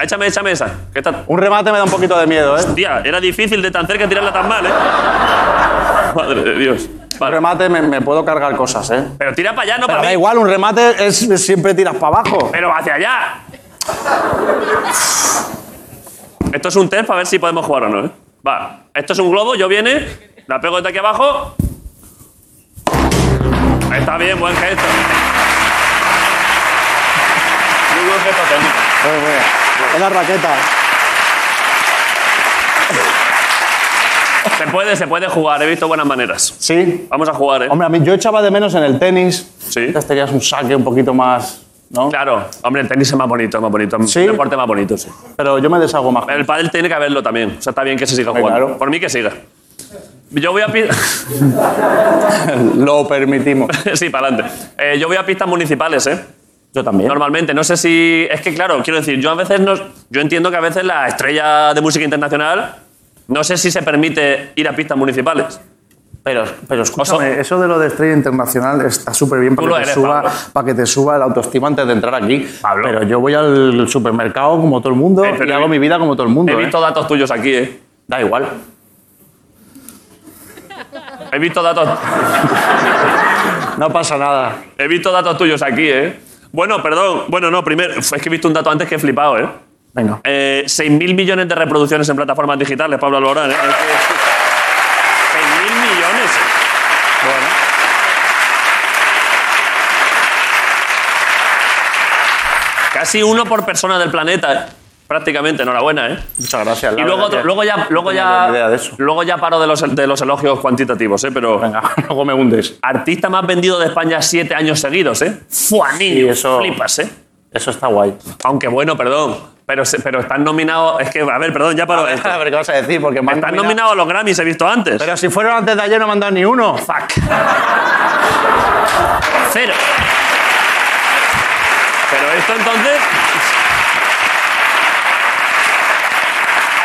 Échame, échame esa. Que está... Un remate me da un poquito de miedo, ¿eh? Tía, era difícil de tan cerca tirarla tan mal, ¿eh? Madre de Dios. Un remate me, me puedo cargar cosas, ¿eh? Pero tira para allá, no Pero para da mí. igual, un remate es, es siempre tiras para abajo. Pero hacia allá. Esto es un test para ver si podemos jugar o no, ¿eh? Va. Esto es un globo, yo viene, la pego desde aquí abajo. Está bien, buen gesto. Muy buen gesto técnico. Muy bien. Es la raqueta. Se puede, se puede jugar, he visto buenas maneras. Sí. Vamos a jugar, ¿eh? Hombre, a mí yo echaba de menos en el tenis. Sí. Entonces tenías un saque un poquito más, ¿no? Claro, hombre, el tenis es más bonito, es más bonito. ¿Sí? Un deporte más bonito, sí. Pero yo me deshago más. El pádel tiene que haberlo también. O sea, está bien que se siga jugando. claro. Por mí que siga. Yo voy a Lo permitimos. sí, para adelante. Eh, yo voy a pistas municipales, ¿eh? Yo también. Normalmente, no sé si. Es que, claro, quiero decir, yo a veces no. Yo entiendo que a veces la estrella de música internacional. No sé si se permite ir a pistas municipales. Pero, pero escúchame, eso de lo de estrella internacional está súper bien para, que te eres, suba- Pablo. para que te suba la autoestima antes de entrar aquí. Pablo. Pero yo voy al supermercado como todo el mundo Eh, pero y hago mi vida como todo el mundo. He ¿eh? visto datos tuyos aquí, ¿eh? Da igual. He visto datos. No pasa nada. He visto datos tuyos aquí, ¿eh? Bueno, perdón. Bueno, no, primero. Es que he visto un dato antes que he flipado, ¿eh? Venga. Eh, 6.000 millones de reproducciones en plataformas digitales, Pablo Alborán. ¿eh? Es que- 6.000 millones. Bueno. Casi uno por persona del planeta. Prácticamente. Enhorabuena, ¿eh? Muchas gracias. Y la luego, otro- luego ya, luego ya, luego ya paro de los, de los elogios cuantitativos, ¿eh? Pero Venga, luego me hundes. artista más vendido de España siete años seguidos, ¿eh? Fua, niño, Sí, eso- flipas, ¿eh? Eso está guay. Aunque bueno, perdón, pero, pero están nominados, es que, a ver, perdón, ya paro de esto. A ver, ¿qué vas a decir? Porque Están nominado- nominados a los Grammys, he visto antes. Pero si fueron antes de ayer no me han dado ni uno. Fuck. Cero. Pero esto entonces.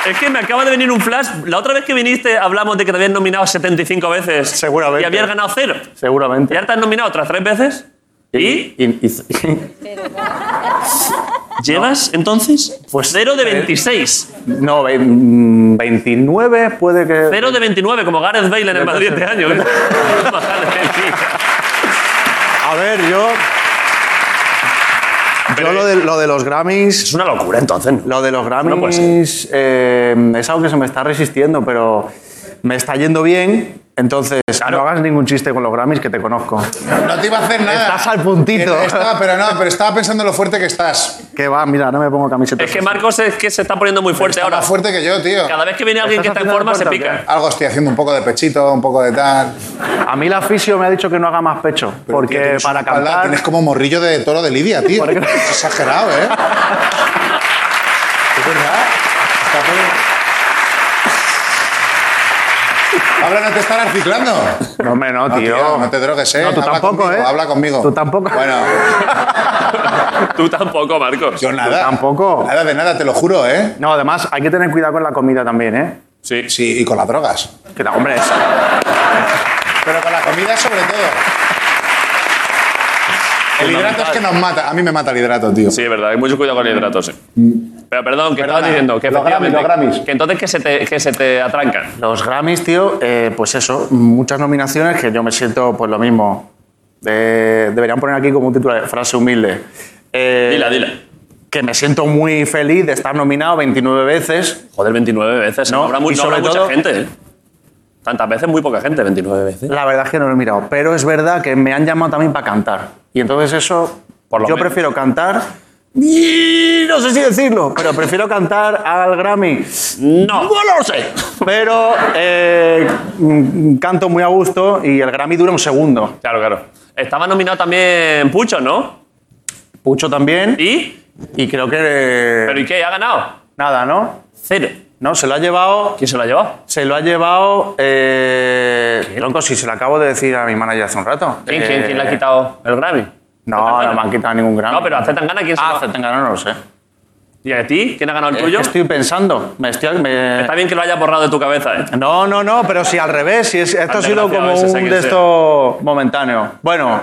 Es que me acaba de venir un flash. La otra vez que viniste hablamos de que te habían nominado 75 veces. Seguramente. Y habías ganado cero. Seguramente. ¿Y ahora te has nominado otras tres veces? ¿Y? Y- y- ¿Llevas entonces? Pues, cero de eh, 26. no, ve- mm, 29 puede que... Cero de 29, como Gareth Bale en el Madrid este año. ¿eh? A ver, yo... Yo lo de, lo de los Grammys... es una locura entonces. ¿no? Lo de los No Grammys eh, es algo que se me está resistiendo, pero me está yendo bien. Entonces, no hagas ningún chiste con los Grammys que te conozco. No te iba a hacer nada. Estás al puntito. Estaba, pero no, pero estaba pensando en lo fuerte que estás. Que va, mira, no me pongo camiseta. Es que Marcos es que se está poniendo muy fuerte Está ahora. más fuerte que yo, tío. Cada vez que viene alguien que está ¿Estás en forma se pica. Algo estoy haciendo un poco de pechito, un poco de tal. A mí la fisio me ha dicho que no haga más pecho. Pero, porque tío, para cantar. Tienes como morrillo de toro de Lidia, tío. ¿Por qué? Es exagerado, ¿eh? es verdad. Está todo- Pablo, no te estarás reciclando. No, hombre, no, No, tío. tío, no te drogues, ¿eh? No, tú Habla tampoco, conmigo, ¿eh? Habla conmigo. Tú tampoco. Bueno, Tú tampoco, Marcos. yo nada. tampoco. Nada de nada, te lo juro, ¿eh? No, además hay que tener cuidado con la comida también, ¿eh? Sí. Sí, y con las drogas. Que la, hombre, es- Pero con la comida sobre todo. El hidrato es que nos mata. A mí me mata el hidrato, tío. Sí, es verdad. Hay mucho cuidado con el hidrato, sí. Pero perdón, que estabas diciendo que los Grammys, efectivamente. los Grammys. Que entonces que se te, que se te atrancan. Los Grammys, tío, eh, pues eso, muchas nominaciones que yo me siento pues lo mismo. Eh, deberían poner aquí como un titular, frase humilde. Eh, Dila, dila. Que me siento muy feliz de estar nominado 29 veces. Joder, 29 veces. No, No, habrá, mu- y no habrá sobre mucha todo- gente, ¿eh? Tantas veces, muy poca gente, 29 veces. La verdad es que no lo he mirado, pero es verdad que me han llamado también para cantar. Y entonces eso, Por lo yo menos. prefiero cantar. Y no sé si decirlo, pero prefiero cantar al Grammy. No. No lo sé. Pero eh, canto muy a gusto y el Grammy dura un segundo. Claro, claro. Estaba nominado también Pucho, ¿no? Pucho también. ¿Y? Y creo que. ¿Pero y qué? ¿Ha ganado? Nada, ¿no? Cero. No, se lo ha llevado. ¿Quién se lo ha llevado? Se lo ha llevado. Eh, tronco, si se lo acabo de decir a mi manager hace un rato. ¿Quién, quién, Eh, quién le ha quitado el Grammy? No, no me han quitado ningún Grammy. No, pero a Zetangana, ¿quién se Ah, lo ha Zetangana no lo sé. ¿Y a ti? ¿Quién ha ganado el Eh, tuyo? Estoy pensando. Me estoy, me- Está bien que lo hayas borrado de tu cabeza, ¿eh? No, no, no, pero si al revés. Si es- esto ha sido como un quién de esto momentáneo. Bueno,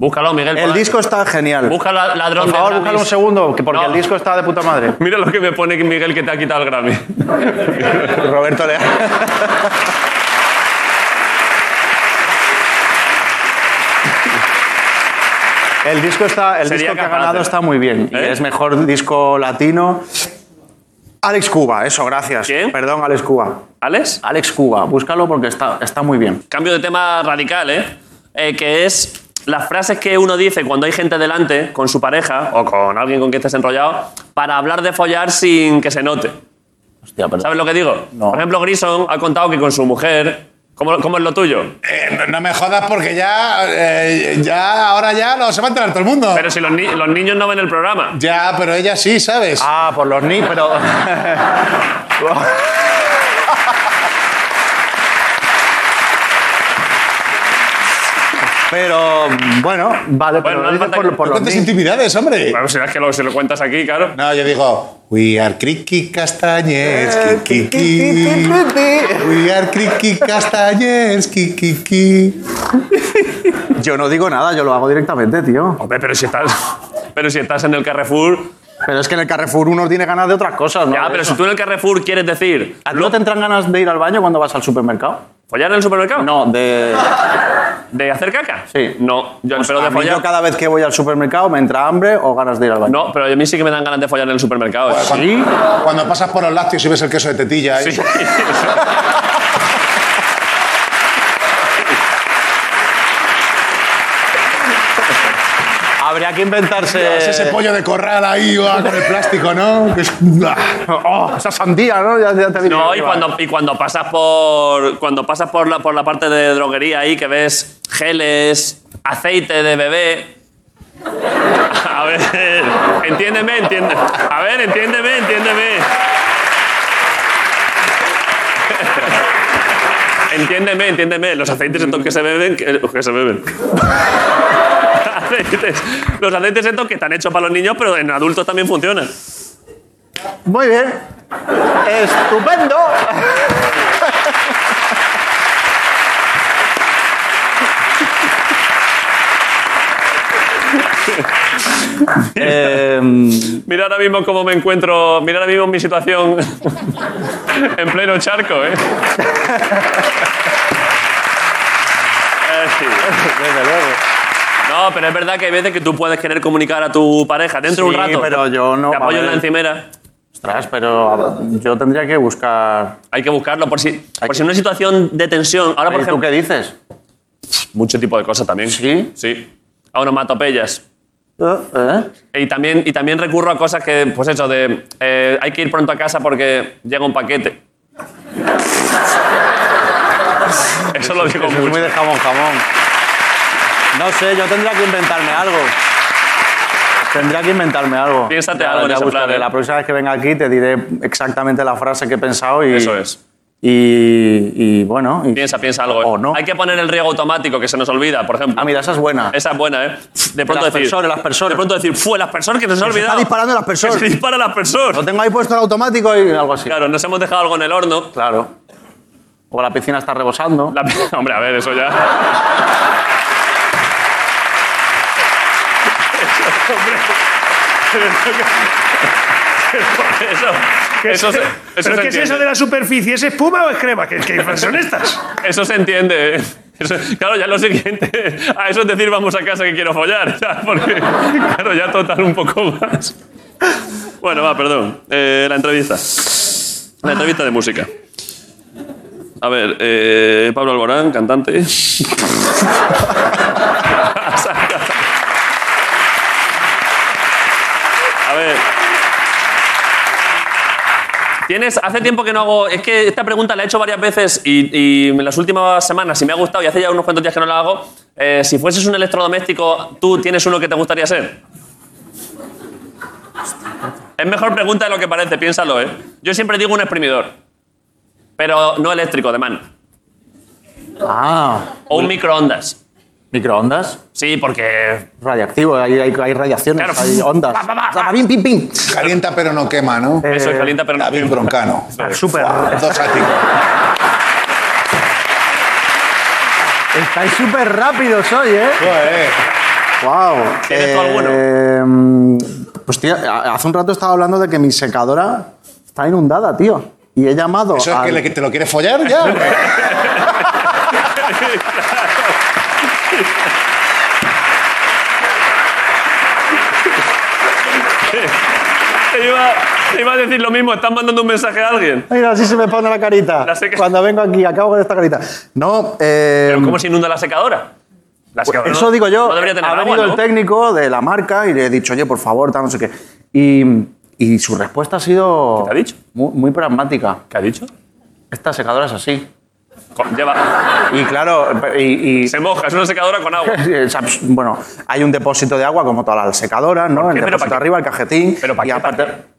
Búscalo, Miguel. el disco está genial. Busca la- ladrón Por favor, búscalo un segundo, que porque No. el disco está de puta madre. Mira lo que me pone Miguel que te ha quitado el Grammy. Roberto Leal. El disco, está, el Sería disco que ha ganado está muy bien. Y ¿Eh? es mejor disco latino. Alex Cuba, eso, gracias. ¿Quién? Perdón, Alex Cuba. ¿Alex? Alex Cuba, búscalo porque está, está muy bien. Cambio de tema radical, ¿eh? Eh, Que es las frases que uno dice cuando hay gente delante, con su pareja o con alguien con quien estés enrollado, para hablar de follar sin que se note. Hostia, pero- ¿Sabes lo que digo? No. Por ejemplo, Grison ha contado que con su mujer. ¿Cómo, cómo es lo tuyo? Eh, no, no me jodas porque ya, eh, ya, ahora ya no se va a enterar todo el mundo. Pero si los, ni- los niños no ven el programa. Ya, pero ella sí, ¿sabes? Ah, por los niños, pero. Pero, bueno, vale, Bueno, pero no lo hace dices falta por, que- por no los cuentes intimidades, hombre. Bueno, si es que lo, si lo cuentas aquí, claro. No, yo digo, we are Kriki Castañers, kikiki. We are Kriki Castañers, kikiki. Yo no digo nada, yo lo hago directamente, tío. Hombre, pero si estás, pero si estás en el Carrefour. Pero es que en el Carrefour uno tiene ganas de otras cosas, ¿no? Ya, pero eso. si tú en el Carrefour quieres decir. ¿A ti no te entran ganas de ir al baño cuando vas al supermercado? ¿Follar en el supermercado? No, de. ¿De hacer caca? Sí. No, yo, Pues pero a de mí follar. Yo cada vez que voy al supermercado me entra hambre o ganas de ir al baño. No, pero a mí sí que me dan ganas de follar en el supermercado. ¿eh? Cuando, cuando pasas por los lácteos y ves el queso de tetilla. ¿eh? Sí. Habría que inventarse. Es ese pollo de corral ahí va, con el plástico, ¿no? Que es- Oh, esa sandía, ¿no? Ya, ya te No, y cuando, y cuando pasas por cuando pasas por la, por la parte de droguería ahí que ves geles, aceite de bebé. A ver, entiéndeme, entiende. A ver, entiéndeme, entiéndeme. Entiéndeme, entiéndeme. Los aceites que se beben, que, que se beben. Aceites. Los aceites estos que están hechos para los niños, pero en adultos también funcionan. Muy bien. Estupendo. Em, Mira ahora mismo cómo me encuentro, mira ahora mismo mi situación en pleno charco, ¿eh? Eh, sí. desde luego. No, pero es verdad que hay veces que tú puedes querer comunicar a tu pareja dentro de Sí, un rato. pero yo no, Te a apoyo en la encimera. Ostras, pero a- yo tendría que buscar. Hay que buscarlo por si, por si en una situación de tensión. Ahora, por ¿Y tú ejemplo, qué dices? mucho tipo de cosas también. ¿Sí? Sí. A onomatopeyas. ¿Eh? Y también, y también recurro a cosas que, pues eso, de eh, hay que ir pronto a casa porque llega un paquete. Eso lo digo Eso es mucho. muy de jamón, jamón. No sé, yo tendría que inventarme algo. Tendría que inventarme algo. Piénsate Ya- algo en ese plan, ¿eh? La próxima vez que venga aquí te diré exactamente la frase que he pensado y. Eso es. Y, y bueno. y- Piensa, piensa algo. ¿eh? O no. Hay que poner el riego automático, que se nos olvida, por ejemplo. Ah, mira, esa es buena. Esa es buena, ¿eh? De pronto decir. aspersor, el aspersor. De pronto decir, fue el aspersor que nos ha Que se olvidado. está disparando el aspersor. Que se dispara el aspersor. Lo tengo ahí puesto en automático y algo así. Claro, nos hemos dejado algo en el horno. Claro. O la piscina está rebosando. La- Hombre, a ver, eso ya. Eso, eso, se- eso ¿Pero qué es entiende. eso de la superficie? ¿Es espuma o es crema? ¿Qué, qué son estas? Eso se entiende. claro, ya lo siguiente. A eso es decir, vamos a casa que quiero follar. ¿sabes? Porque, claro, ya total un poco más. Bueno, va, perdón. Eh, la entrevista. La entrevista de música. A ver, eh, Pablo Alborán, cantante. A ver. Tienes, hace tiempo que no hago. Es que esta pregunta la he hecho varias veces y, y en las últimas semanas, y me ha gustado, y hace ya unos cuantos días que no la hago. eh, si fueses un electrodoméstico, ¿tú tienes uno que te gustaría ser? Es mejor pregunta de lo que parece, piénsalo, ¿eh? Yo siempre digo un exprimidor, pero no eléctrico, de mano. Ah, O un microondas. Microondas. Sí, porque. Radiactivo, hay, hay, hay radiaciones, Claro. hay ondas. Pa, pa, pa, pa. Pim, pim, pim. Calienta pero no quema, ¿no? Eso es calienta, pero no. David Broncano. Súper. Dos áticos. Estáis súper rápidos hoy, ¿eh? Joder. Wow. ¿Tienes tú alguno? alguno? Pues tío, hace un rato estaba hablando de que mi secadora está inundada, tío. Y he llamado ¿Eso es al- que te lo quieres follar ya? Te te iba a decir lo mismo, estás mandando un mensaje a alguien. Mira, así se me pone la carita. La seca- Cuando vengo aquí, acabo con esta carita. No, eh, Pero ¿cómo se inunda la secadora? La secadora eso no- digo yo. No debería tener ha agua, venido ¿no? el técnico de la marca y le he dicho, oye, por favor, tal, no sé qué. Y, y su respuesta ha sido. ¿Qué te ha dicho? Muy, muy pragmática. ¿Qué ha dicho? Esta secadora es así. Lleva. Y claro, y, y- Se moja, es una secadora con agua. Bueno, hay un depósito de agua como todas las secadoras, ¿no? ¿Por El depósito arriba, el cajetín. ¿Pero para y qué? aparte. ¿Para qué?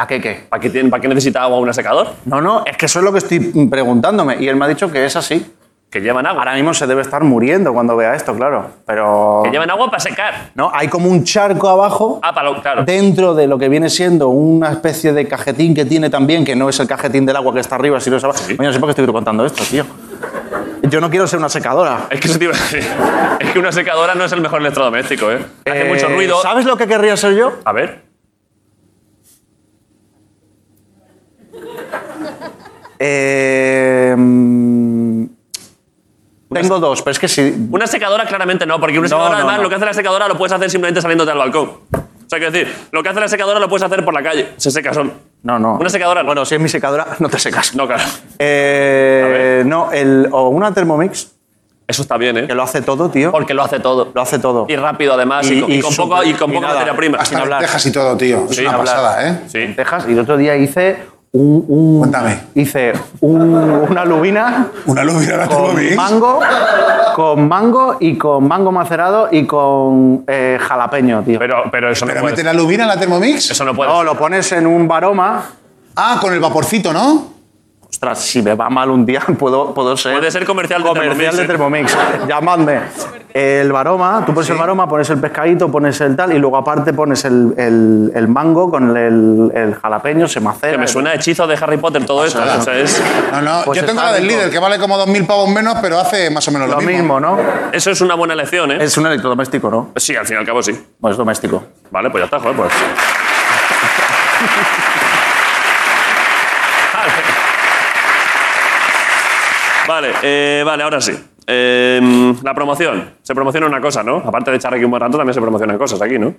¿Para qué qué? ¿Para qué, ¿Para qué necesita agua una secadora? No, no, es que eso es lo que estoy preguntándome. Y él me ha dicho que es así. Que llevan agua. Ahora mismo se debe estar muriendo cuando vea esto, claro. Pero. Que llevan agua para secar. No, hay como un charco abajo. Ah, para lo, claro. Dentro de lo que viene siendo una especie de cajetín que tiene también, que no es el cajetín del agua que está arriba, si lo sabes. Coño, no sé por qué estoy contando esto, tío. Yo no quiero ser una secadora. Es que, eso te iba a decir. es que una secadora no es el mejor electrodoméstico, ¿eh? Hace Eh, mucho ruido. ¿Sabes lo que querría ser yo? A ver. Eh, mm, tengo dos, pero es que si. Una secadora claramente no, porque una No, secadora no, además no. lo que hace la secadora lo puedes hacer simplemente saliéndote al balcón. O sea, quiero decir, lo que hace la secadora lo puedes hacer por la calle. Se seca solo. No, no. Una secadora no. Bueno, si es mi secadora, no te secas. No, claro. Eh, A ver. no, el, o una Thermomix. Eso está bien, ¿eh? Que lo hace todo, tío. Porque lo hace todo. Lo hace todo. Y rápido, además, y, con- y con, poco, y con y poca nada. materia prima. Hasta Sin hablar. lentejas y todo, tío. Es Sí, una hablar. pasada, ¿eh? Sí. y el otro día hice un, un- Cuéntame. hice un- una lubina Una luz mira la con mango con mango y con mango macerado y con eh, jalapeño tío Pero, pero eso no ¿Pero puede mete la lubina en la Thermomix? Eso no puede no lo pones en un varoma Ah, con el vaporcito, ¿no? Ostras si me va mal un día puedo, puedo ser Puede ser comercial de comercial de Thermomix, Thermomix llamadme el varoma tú pones el varoma pones el pescadito pones el tal y luego aparte pones el, el- el mango con el, el jalapeño se macera Que me suena a hechizo de Harry Potter todo esto. Pasada. O sea, es- No, no. Pues Yo tengo la del líder, que vale como 2.000 pavos menos, pero hace más o menos lo, lo mismo no eso es una buena elección, ¿eh? es un electrodoméstico no Sí, al fin y al cabo sí. Bueno, es doméstico. Vale, pues ya está, joder, pues. Vale, eh, vale, ahora sí. Eh, la promoción. Se promociona una cosa, ¿no? Aparte de echar aquí un buen rato, también se promocionan cosas aquí, ¿no?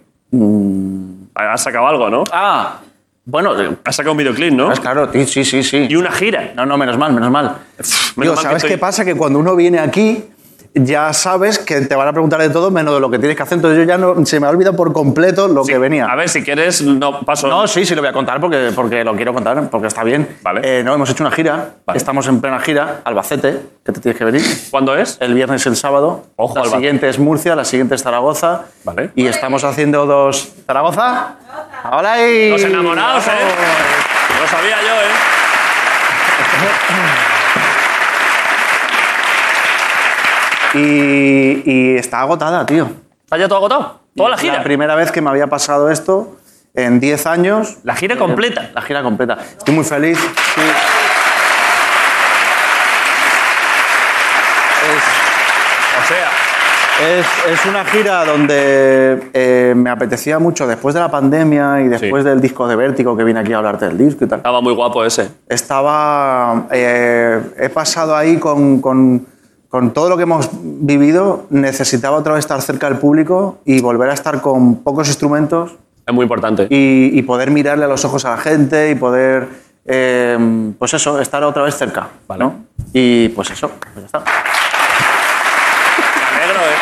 Has sacado algo, ¿no? Ah, bueno, eh, Has sacado un videoclip, ¿no? claro, sí, sí, sí. sí. Y una gira. No, no, menos mal, menos mal. Menos Digo, mal que ¿sabes estoy- qué pasa? Que cuando uno viene aquí, ya sabes que te van a preguntar de todo menos de lo que tienes que hacer. Entonces yo ya no, se me ha olvidado por completo lo Sí, que venía. A ver, si quieres, no paso. No, sí, sí lo voy a contar porque, porque lo quiero contar, porque está bien. Vale. Eh, no, hemos hecho una gira, Vale. estamos en plena gira, Albacete, que te tienes que venir. ¿Cuándo es? El viernes y el sábado. Ojo, la Albacete. siguiente es Murcia, la siguiente es Zaragoza. Vale. Y estamos haciendo dos. ¿Zaragoza? ¡Hola! y- Los enamorados, ¿eh? Lo sabía yo, ¿eh? Y, y está agotada, tío. ¿Está ya todo agotado? ¿Toda la Es gira? La primera vez que me había pasado esto en 10 años. La gira completa. La gira completa. Estoy muy feliz. sí. O sea, Es, es una gira donde eh, me apetecía mucho después de la pandemia y después Sí. del disco de Vértigo que vine aquí a hablarte del disco y tal. estaba muy guapo ese. Estaba. eh, he pasado ahí con, con- con todo lo que hemos vivido. Necesitaba otra vez estar cerca del público y volver a estar con pocos instrumentos Es muy importante. y, y poder mirarle a los ojos a la gente y poder, eh, pues eso, estar otra vez cerca. Vale. ¿no? Y pues eso, pues ya está. Me alegro, ¿eh?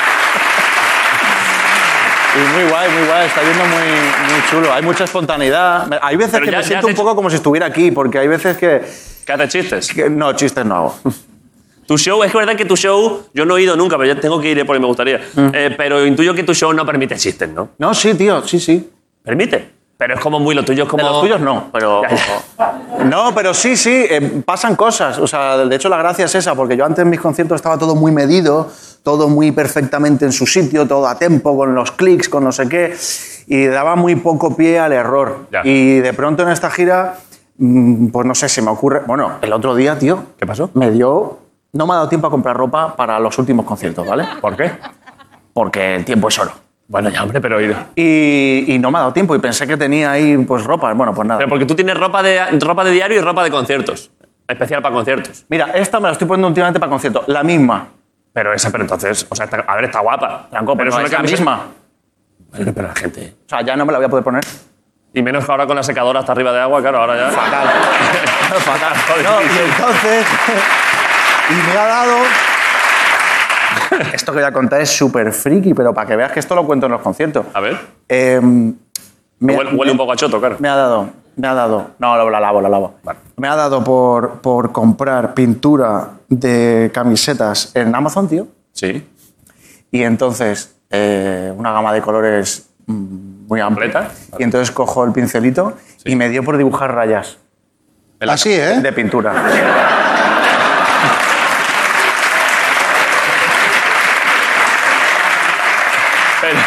Y muy guay, muy guay, está yendo muy, muy chulo. Hay mucha espontaneidad. Hay veces Pero que ya- me siento un poco como si estuviera aquí, porque hay veces que, ¿Qué haces chistes? que- No, chistes no hago. Tu show, es verdad que tu show, yo no he ido nunca, pero ya tengo que ir porque me gustaría. Eh, pero intuyo que tu show no permite chistes, ¿no? No, sí, tío, sí, sí. ¿Permite? Pero es como muy lo tuyo, es como. De los tuyos no, pero... No, pero sí, sí, eh, pasan cosas. O sea, de hecho la gracia es esa, porque yo antes en mis conciertos estaba todo muy medido, todo muy perfectamente en su sitio, todo a tempo, con los clics, con no sé qué, y daba muy poco pie al error. Ya. Y de pronto en esta gira, mm, pues no sé, se me ocurre... Bueno, el otro día, tío... ¿Qué pasó? Me dio... No me ha dado tiempo a comprar ropa para los últimos conciertos, ¿vale? ¿Por qué? Porque el tiempo es oro. Bueno, ya, hombre, pero. Y, y no me ha dado tiempo y pensé que tenía ahí pues ropa. Bueno, pues nada. Pero porque tú tienes ropa de, ropa de diario y ropa de conciertos. Especial para conciertos. Mira, esta me la estoy poniendo últimamente para concierto. La misma. Pero esa, pero entonces, o sea, está- a ver, está guapa. Franco, pero, no es la camiseta- misma. Bueno, pero la gente. O sea, ya no me la voy a poder poner. Y menos que ahora con la secadora hasta arriba de agua, claro, ahora ya. Fatal. Fatal. No, y entonces... y me ha dado... Esto que voy a contar es súper friki, pero para que veas que esto lo cuento en los conciertos. A ver. Eh, me- Huele, huele un poco a choto, claro. Me ha dado, me ha dado. No, la, la lavo, la lavo. Me ha dado por, por comprar pintura de camisetas en Amazon, tío. Sí. Y entonces, eh, una gama de colores mm, muy amplia. Y entonces cojo el pincelito y me dio por dibujar rayas Así, ¿eh? de pintura. Pero.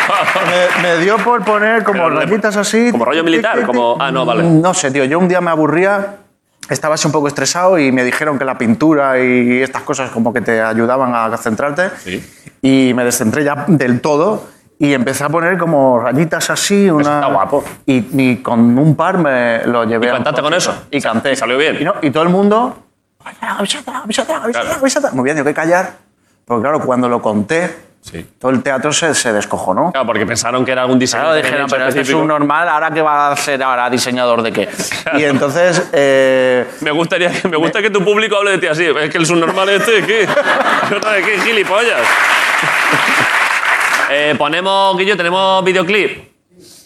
Me, me dio por poner como Pero rayitas así. como rollo militar, como- ah, no, vale. No sé, tío. Yo un día me aburría, estaba así un poco estresado y me dijeron que la pintura y estas cosas como que te ayudaban a concentrarte. Sí. Y me descentré ya del todo y empecé a poner como rayitas así. Una... está guapo. Y, y con un par me lo llevé. ¿Y a cantaste con eso? Y canté. ¿Y salió bien? Y, no- y todo el mundo. "Avísate, avísate, avísate, avísate, Claro. avísate". Muy bien, yo que callar. Porque claro, cuando lo conté, Todo el teatro se, se descojonó. Claro, porque pensaron que era algún diseño Claro, dijeron, pero este es un normal, ¿ahora qué va a ser ahora? ¿Diseñador de qué? Y entonces, eh, Me, gustaría, me gusta que tu público hable de ti así. Es que el subnormal este, ¿qué? ¿De qué gilipollas? Eh, ponemos, Guillo, tenemos videoclip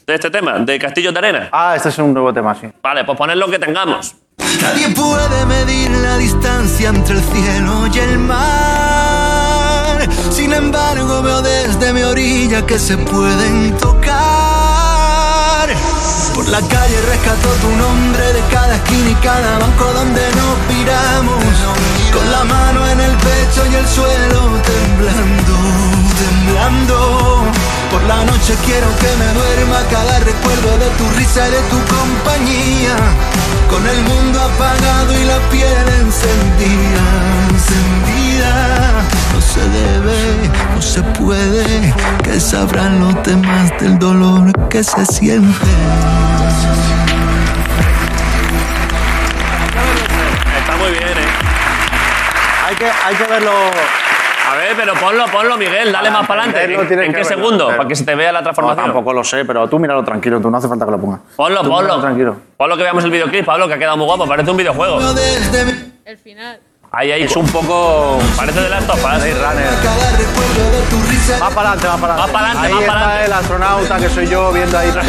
de este tema, de Castillos de Arena. ah, este es un nuevo tema, sí. Vale, pues poned lo que tengamos. Nadie puede medir la distancia entre el cielo y el mar. Sin embargo, veo desde mi orilla que se pueden tocar. Por la calle rescato tu nombre de cada esquina y cada banco donde nos piramos. Con la mano en el pecho y el suelo temblando, temblando. Por la noche quiero que me duerma cada recuerdo de tu risa y de tu compañía. Con el mundo apagado y la piel encendida, encendida. No se debe, no se puede, que sabrán los demás del dolor que se siente. Está muy bien, ¿eh? Hay que, hay que verlo. A ver, pero ponlo, ponlo, Miguel, dale más para adelante. ¿En, en qué verlo, segundo? pero- Para que se te vea la No, transformación. tampoco lo sé, pero tú míralo tranquilo, tú no hace falta que lo pongas. Ponlo, Tú ponlo. tranquilo. Ponlo que veamos el videoclip, Pablo, que ha quedado muy guapo. Parece un videojuego. El final. Ahí, ahí. Es un poco. Parece de Last of Us. Blade Runner. de tu risa. Más para adelante, más para Más adelante. Ahí más está pa'lante. el astronauta que soy yo viendo ahí. Dale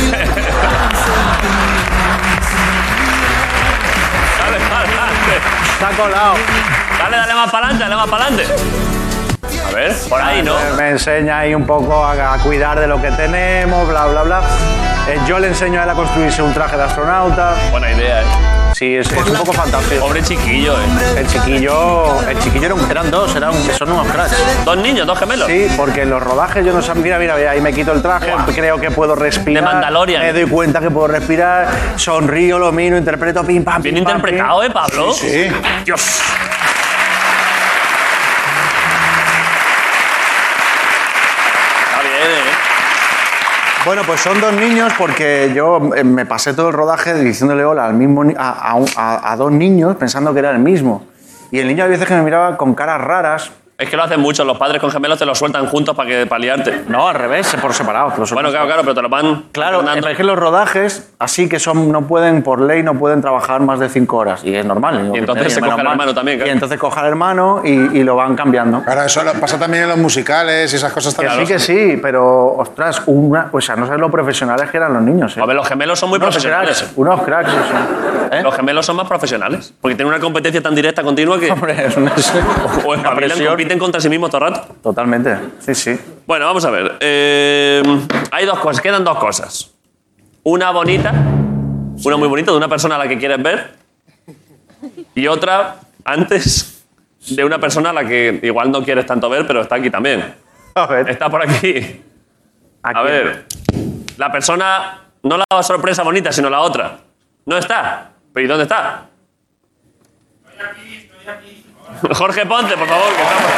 para adelante. Está colado. Dale, dale más para adelante, dale más para adelante. A ver, por ahí, ¿no? Me enseña ahí un poco a, a cuidar de lo que tenemos, bla, bla, bla. Eh, yo le enseño a él a construirse un traje de astronauta. Buena idea, ¿eh? Sí, es, es un poco fantástico. Pobre chiquillo, ¿eh? El chiquillo, el chiquillo era un- eran dos, eran, son unos cracks. Dos niños, dos gemelos. Sí, porque en los rodajes yo no sabía, mira, mira, mira, ahí me quito el traje, creo que puedo respirar. De Mandalorian. Me doy cuenta que puedo respirar, sonrío, lo miro, interpreto, pim, pam, Bien pam, interpretado, ¿eh, Pablo? Sí. Dios. Bueno, pues son dos niños porque yo eh, me pasé todo el rodaje diciéndole hola al mismo, a, a- a dos niños pensando que era el mismo. Y el niño a veces que me miraba con caras raras. Es que lo hacen mucho. Los padres con gemelos te lo sueltan juntos para que para liarte. No, al revés, por separado. que lo sueltan Bueno, claro, claro, pero te lo van. Claro, es que los rodajes, así que son, no pueden, por ley, no pueden trabajar más de cinco horas. Y es normal. Y entonces se coge al hermano también, claro. Y entonces coge al hermano y, y lo van cambiando. Claro, eso lo- pasa también en los musicales y esas cosas también. sí, que sí, pero ostras, una, o sea, no sabes lo profesionales que eran los niños. ¿eh? A ver, los gemelos son muy unos profesionales. cracks, unos cracks. ¿Eh? Los gemelos son más profesionales. Porque tienen una competencia tan directa continua que. Hombre, es una, una presión. Compiten contra sí mismos todo el rato. Totalmente, sí, sí. Bueno, vamos a ver. Eh, hay dos cosas, quedan dos cosas. Una bonita, una muy bonita, de una persona a la que quieres ver. Y otra, antes, de una persona a la que igual no quieres tanto ver, pero está aquí también. A ver, Está por aquí. A aquí. ver. La persona, no la sorpresa bonita, sino la otra. No está. ¿Pero y dónde está? Jorge Ponte, por favor, que estamos.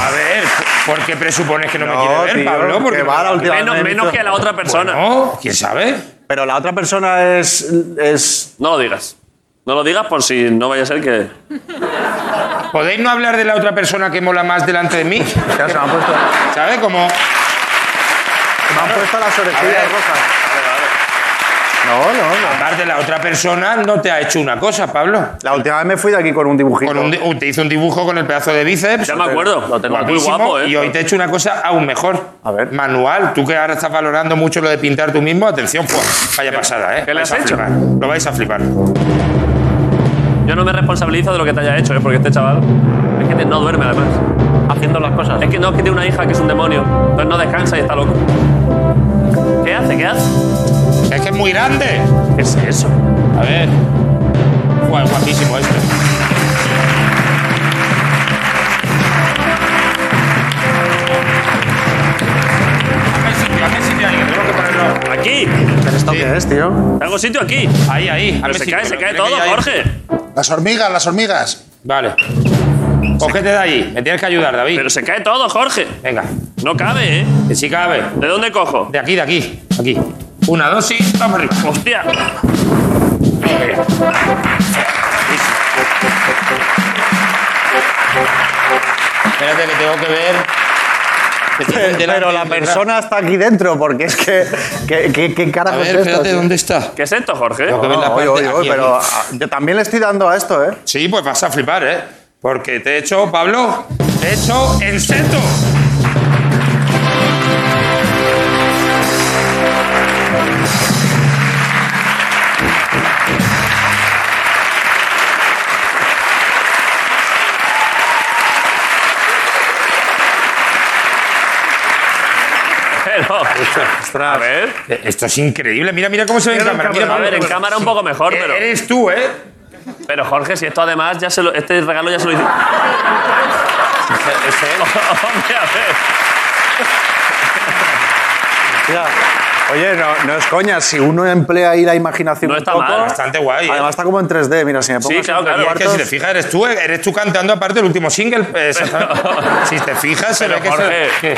A ver, ¿por qué presupones que no, me quiere ver, tío, Pablo? Porque que va la última Menos, vez menos que la otra persona. No, ¿quién sabe? Pero la otra persona es, es... No lo digas. No lo digas por si no vaya a ser que. ¿Podéis no hablar de la otra persona que mola más delante de mí? Ya se me han puesto, ¿Sabes? Como... me han puesto las orejillas rojas. No, no, no. Aparte, la otra persona no te ha hecho una cosa, Pablo. La última vez me fui de aquí con un dibujito. Con un di- te hizo un dibujo con el pedazo de bíceps. Ya me acuerdo. Lo tengo Muy guapo, ¿eh? Y hoy te he hecho una cosa aún mejor. A ver. Manual. Tú que ahora estás valorando mucho lo de pintar tú mismo, atención, pues, vaya pasada, ¿eh? qué le has hecho? flipar. Lo vais a flipar. Yo no me responsabilizo de lo que te haya hecho, ¿eh? porque este chaval. Es que te- no duerme además. Haciendo las cosas. Es que no, es que tiene una hija que es un demonio. Entonces no descansa y está loco. ¿Qué hace? ¿Qué hace? Es que es muy grande. ¿Qué es eso? A ver. Guau, guapísimo sitio, sitio ponerlo. Aquí. ¿Pero esto qué es, tío? Tengo sitio aquí. Ahí, ahí. Pero hazme se sitio, cae, se cae todo. Jorge. Las hormigas, las hormigas. Vale. Cógete de ahí. Me tienes que ayudar, David. Pero se cae todo, Jorge. Venga. No cabe, ¿eh? Que sí cabe. ¿De dónde cojo? De aquí, de aquí. Aquí. Una, dos y vamos arriba. ¡Hostia! Espérate que tengo que ver. Pero la persona está aquí dentro, porque es que. ¿Qué, qué, qué A carajo ver, es esto? espérate? ¿dónde está? ¿Qué es esto, Jorge? Ver No, parte oye, oye, aquí, oye, aquí. pero ah, yo también le estoy dando a esto, ¿eh? Sí, pues vas a flipar, ¿eh? Porque te he hecho, Pablo, te he hecho en seto. Pero, a ver. Eh, Esto es increíble. Mira, mira cómo se ve en cámara. Mira, A ver, en cámara un poco mejor, Eh, pero. Eres tú, ¿eh? Pero Jorge, si esto además ya se lo, este regalo ya se lo hice. Es él. Hombre, a ver. Oye, no, no es coña, si uno emplea ahí la imaginación No un está poco, mal. Bastante guay, ¿eh? Además está como en 3D, mira, si me pongo Sí, claro, claro. Es que si te fijas, eres tú, eres tú cantando aparte el último single. eh, exactamente. si te fijas, se Pero, ve que Jorge. se-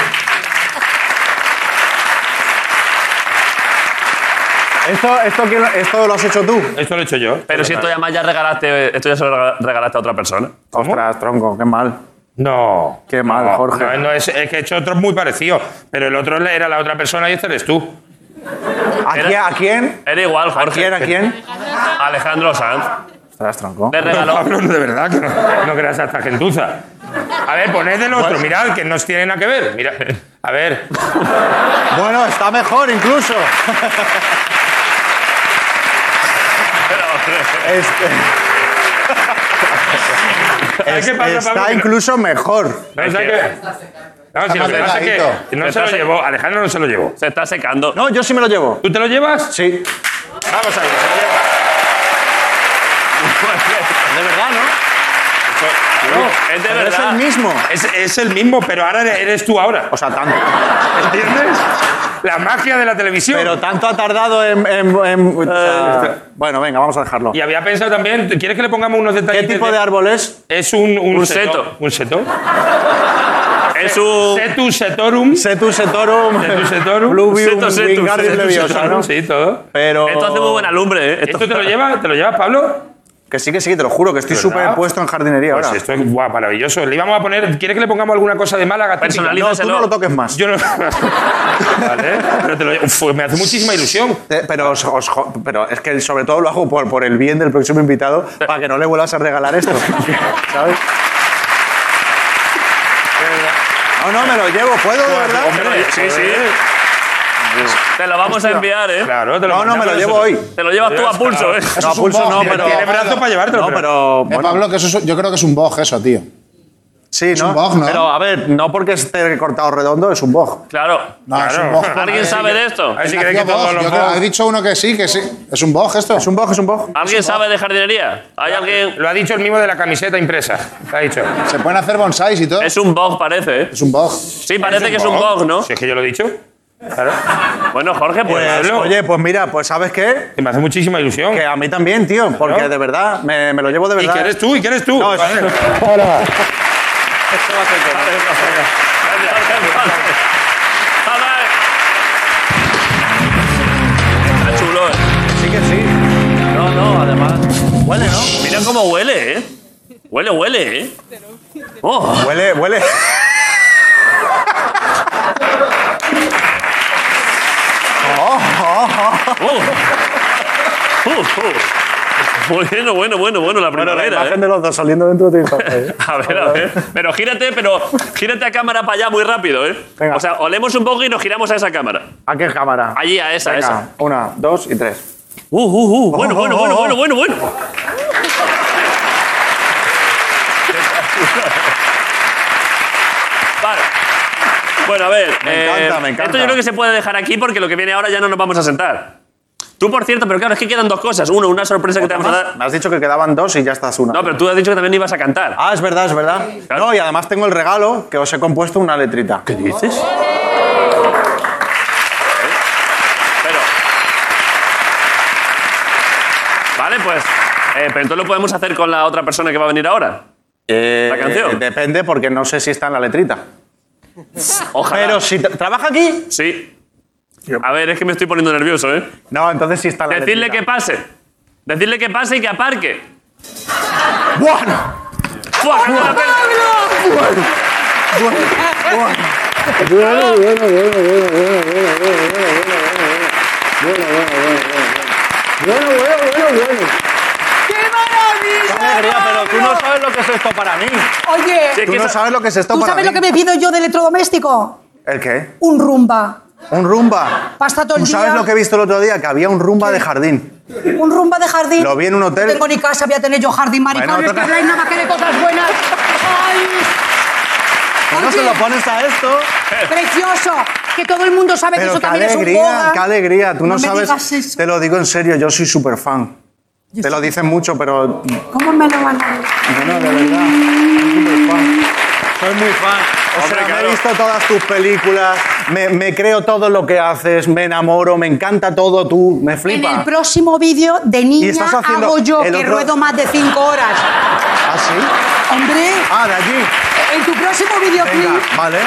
¿Esto, esto, quién lo- ¿Esto lo has hecho tú? Esto lo he hecho yo. Pero si esto ya más ya regalaste, esto ya se lo rega- regalaste a otra persona. Ostras, tronco, qué mal. No. Qué mal, No, Jorge. No, no, es, es que he hecho otros muy parecidos. Pero el otro era la otra persona y este eres tú. ¿A, Era- quién, ¿A quién? Era igual, ¿A Jorge. quién? ¿A quién? Alejandro Sanz. Ostras, tronco. Le No, regaló. Pablo, no, de verdad, que no, no creas a esta gentuza. A ver, poned el otro, mirad, que no tiene nada que ver. Mira, a ver. Bueno, está mejor incluso. Este- ¿Sabes qué pasa, está Pablo? Incluso mejor. No, ¿sabes qué? No, si lo que pasa es que no se lo llevó, Alejandro no se lo llevó. Se está secando. No, yo sí me lo llevo. ¿Tú te lo llevas? Sí. Vamos a ver, se lo lleva. De verdad, ¿no? No, Es de Pero es verdad. el mismo. es, es el mismo, pero ahora eres tú ahora. O sea, tanto. ¿Entiendes? La magia de la televisión. Pero tanto ha tardado en. en- en- o sea, bueno, venga, vamos a dejarlo. Y había pensado también, ¿quieres que le pongamos unos ¿Qué detalles? tipo de árbol es? Es un, un, Un seto. ¿Un seto? Es un. Setu setorum. Setu setorum. Setu setorum. Pluvium Seto, setu, wingardium setu, leviosa, Setorum, ¿no? Sí, todo. Pero. Esto hace muy buena lumbre, ¿eh? ¿Esto te lo llevas? ¿Te lo llevas, Pablo? Que sí, que sí, te lo juro, que estoy súper puesto en jardinería Pues ahora. esto es guau, maravilloso. Le íbamos a poner. ¿Quieres que le pongamos alguna cosa de Málaga? No, tú no lo toques más. Yo no. vale. Pero te lo Uf, me hace muchísima ilusión. Te- Pero, os- os pero es que sobre todo lo hago por, por el bien del próximo invitado, para que no le vuelvas a regalar esto. ¿Sabes? No, no, me lo llevo, ¿puedo, de verdad? Hombre, Sí, sí. Te lo vamos a enviar, ¿eh? Claro, te lo No, no, me lo llevo hoy. Te lo llevas tú a pulso, ¿eh? No, a pulso no, pero. Tiene brazo para llevártelo. No, pero-. Eh, Pablo, que eso es- yo creo que es un bog eso, tío. sí, es ¿no? un bog, ¿no? Pero a ver, no porque esté cortado redondo, es un bog. Claro. No, es un bog. ¿Alguien sabe de esto? A ver si Nació crees que bog, todos los yo creo- bog- ha dicho uno que sí, que sí. ¿Es un bog esto? Es un bog, es un bog. ¿Alguien sabe de jardinería? ¿Hay alguien? Lo ha dicho el mismo de la camiseta impresa. Lo ha dicho. Se pueden hacer bonsáis y todo. Es un bog, parece, ¿eh? Es un bog. Sí, parece que es un bog, ¿no? Si es que yo lo he dicho. Claro. Bueno, Jorge, pues. Pues, oye, pues mira, pues ¿sabes qué? Que me hace muchísima ilusión. Que a mí también, tío, porque Claro. de verdad, me, me lo llevo de ¿Y verdad. qué eres tú? ¿Y qué eres tú? No, es- Vale. Está chulo, ¿eh? Sí que sí. No, no, además. Huele, ¿no? Mira cómo huele, ¿eh? Huele, huele, ¿eh? Oh, Huele, huele. Uh, uh. Bueno, bueno, bueno, bueno, la Bueno, la imagen ¿eh? de los dos saliendo dentro de ti. A ver, a ver. Pero gírate, pero gírate a cámara para allá muy rápido, ¿eh? Venga. O sea, olemos un poco y nos giramos a esa cámara. ¿A qué cámara? Allí, a esa, a Venga, esa. Una, dos y tres. Uh, uh, uh. Bueno, Oh, bueno, oh, bueno, oh. bueno, bueno, bueno. Bueno, a ver. Me eh, encanta, me encanta. Esto yo creo que se puede dejar aquí porque lo que viene ahora ya no nos vamos a sentar. Tú, por cierto, pero claro, es que quedan dos cosas. Uno, una sorpresa que te vamos a dar. Me has dicho que quedaban dos y ya estás una. No, pero tú has dicho que también ibas a cantar. Ah, es verdad, es verdad. Claro. No, y además tengo el regalo que os he compuesto una letrita. ¿Qué dices? Pero. Vale, pues. eh, pero entonces lo podemos hacer con la otra persona que va a venir ahora. Eh, ¿La canción? eh, depende porque no sé si está en la letrita. Ojalá. Pero si tra- trabaja aquí, Sí. A ver, es que me estoy poniendo nervioso, ¿eh? No, entonces sí está la Decirle que pase. Decirle que pase y que aparque. ¡Buah! ¡Fua! que no la pena! ¡Qué maravilla! Alegría, pero tú no sabes lo que es esto para mí. Oye, Sí, es Tú que no esa- sabes lo que es esto ¿tú para sabes mí. lo que me pido yo de electrodoméstico? ¿El qué? Un rumba. Un rumba. Pasta todo el ¿Tú sabes día. lo que he visto el otro día? Que había un rumba de jardín. Un rumba de jardín. Lo vi en un hotel. No tengo ni casa, voy a tener yo jardín, maricones, Bueno, que toca- habláis nada más que de cosas buenas. ¡Ay! ¿Cómo se Oye. lo pones a esto? Precioso. Que todo el mundo sabe que Pero eso qué también es un alegría, boga. qué alegría. Tú no, me sabes. digas eso. Te lo digo en serio, yo soy súper fan. Te lo dicen mucho, pero. ¿Cómo me lo van a decir? No, no, de verdad. Soy súper fan. Soy muy fan. O Hombre, sea, me claro. he visto todas tus películas, me, me creo todo lo que haces, me enamoro, me encanta todo tú, me En flipa. el próximo vídeo de niña haciendo hago yo que otro- ruedo más de cinco horas. ¿Ah, sí? Hombre, Ah, de allí. en tu próximo videoclip, Venga, vale.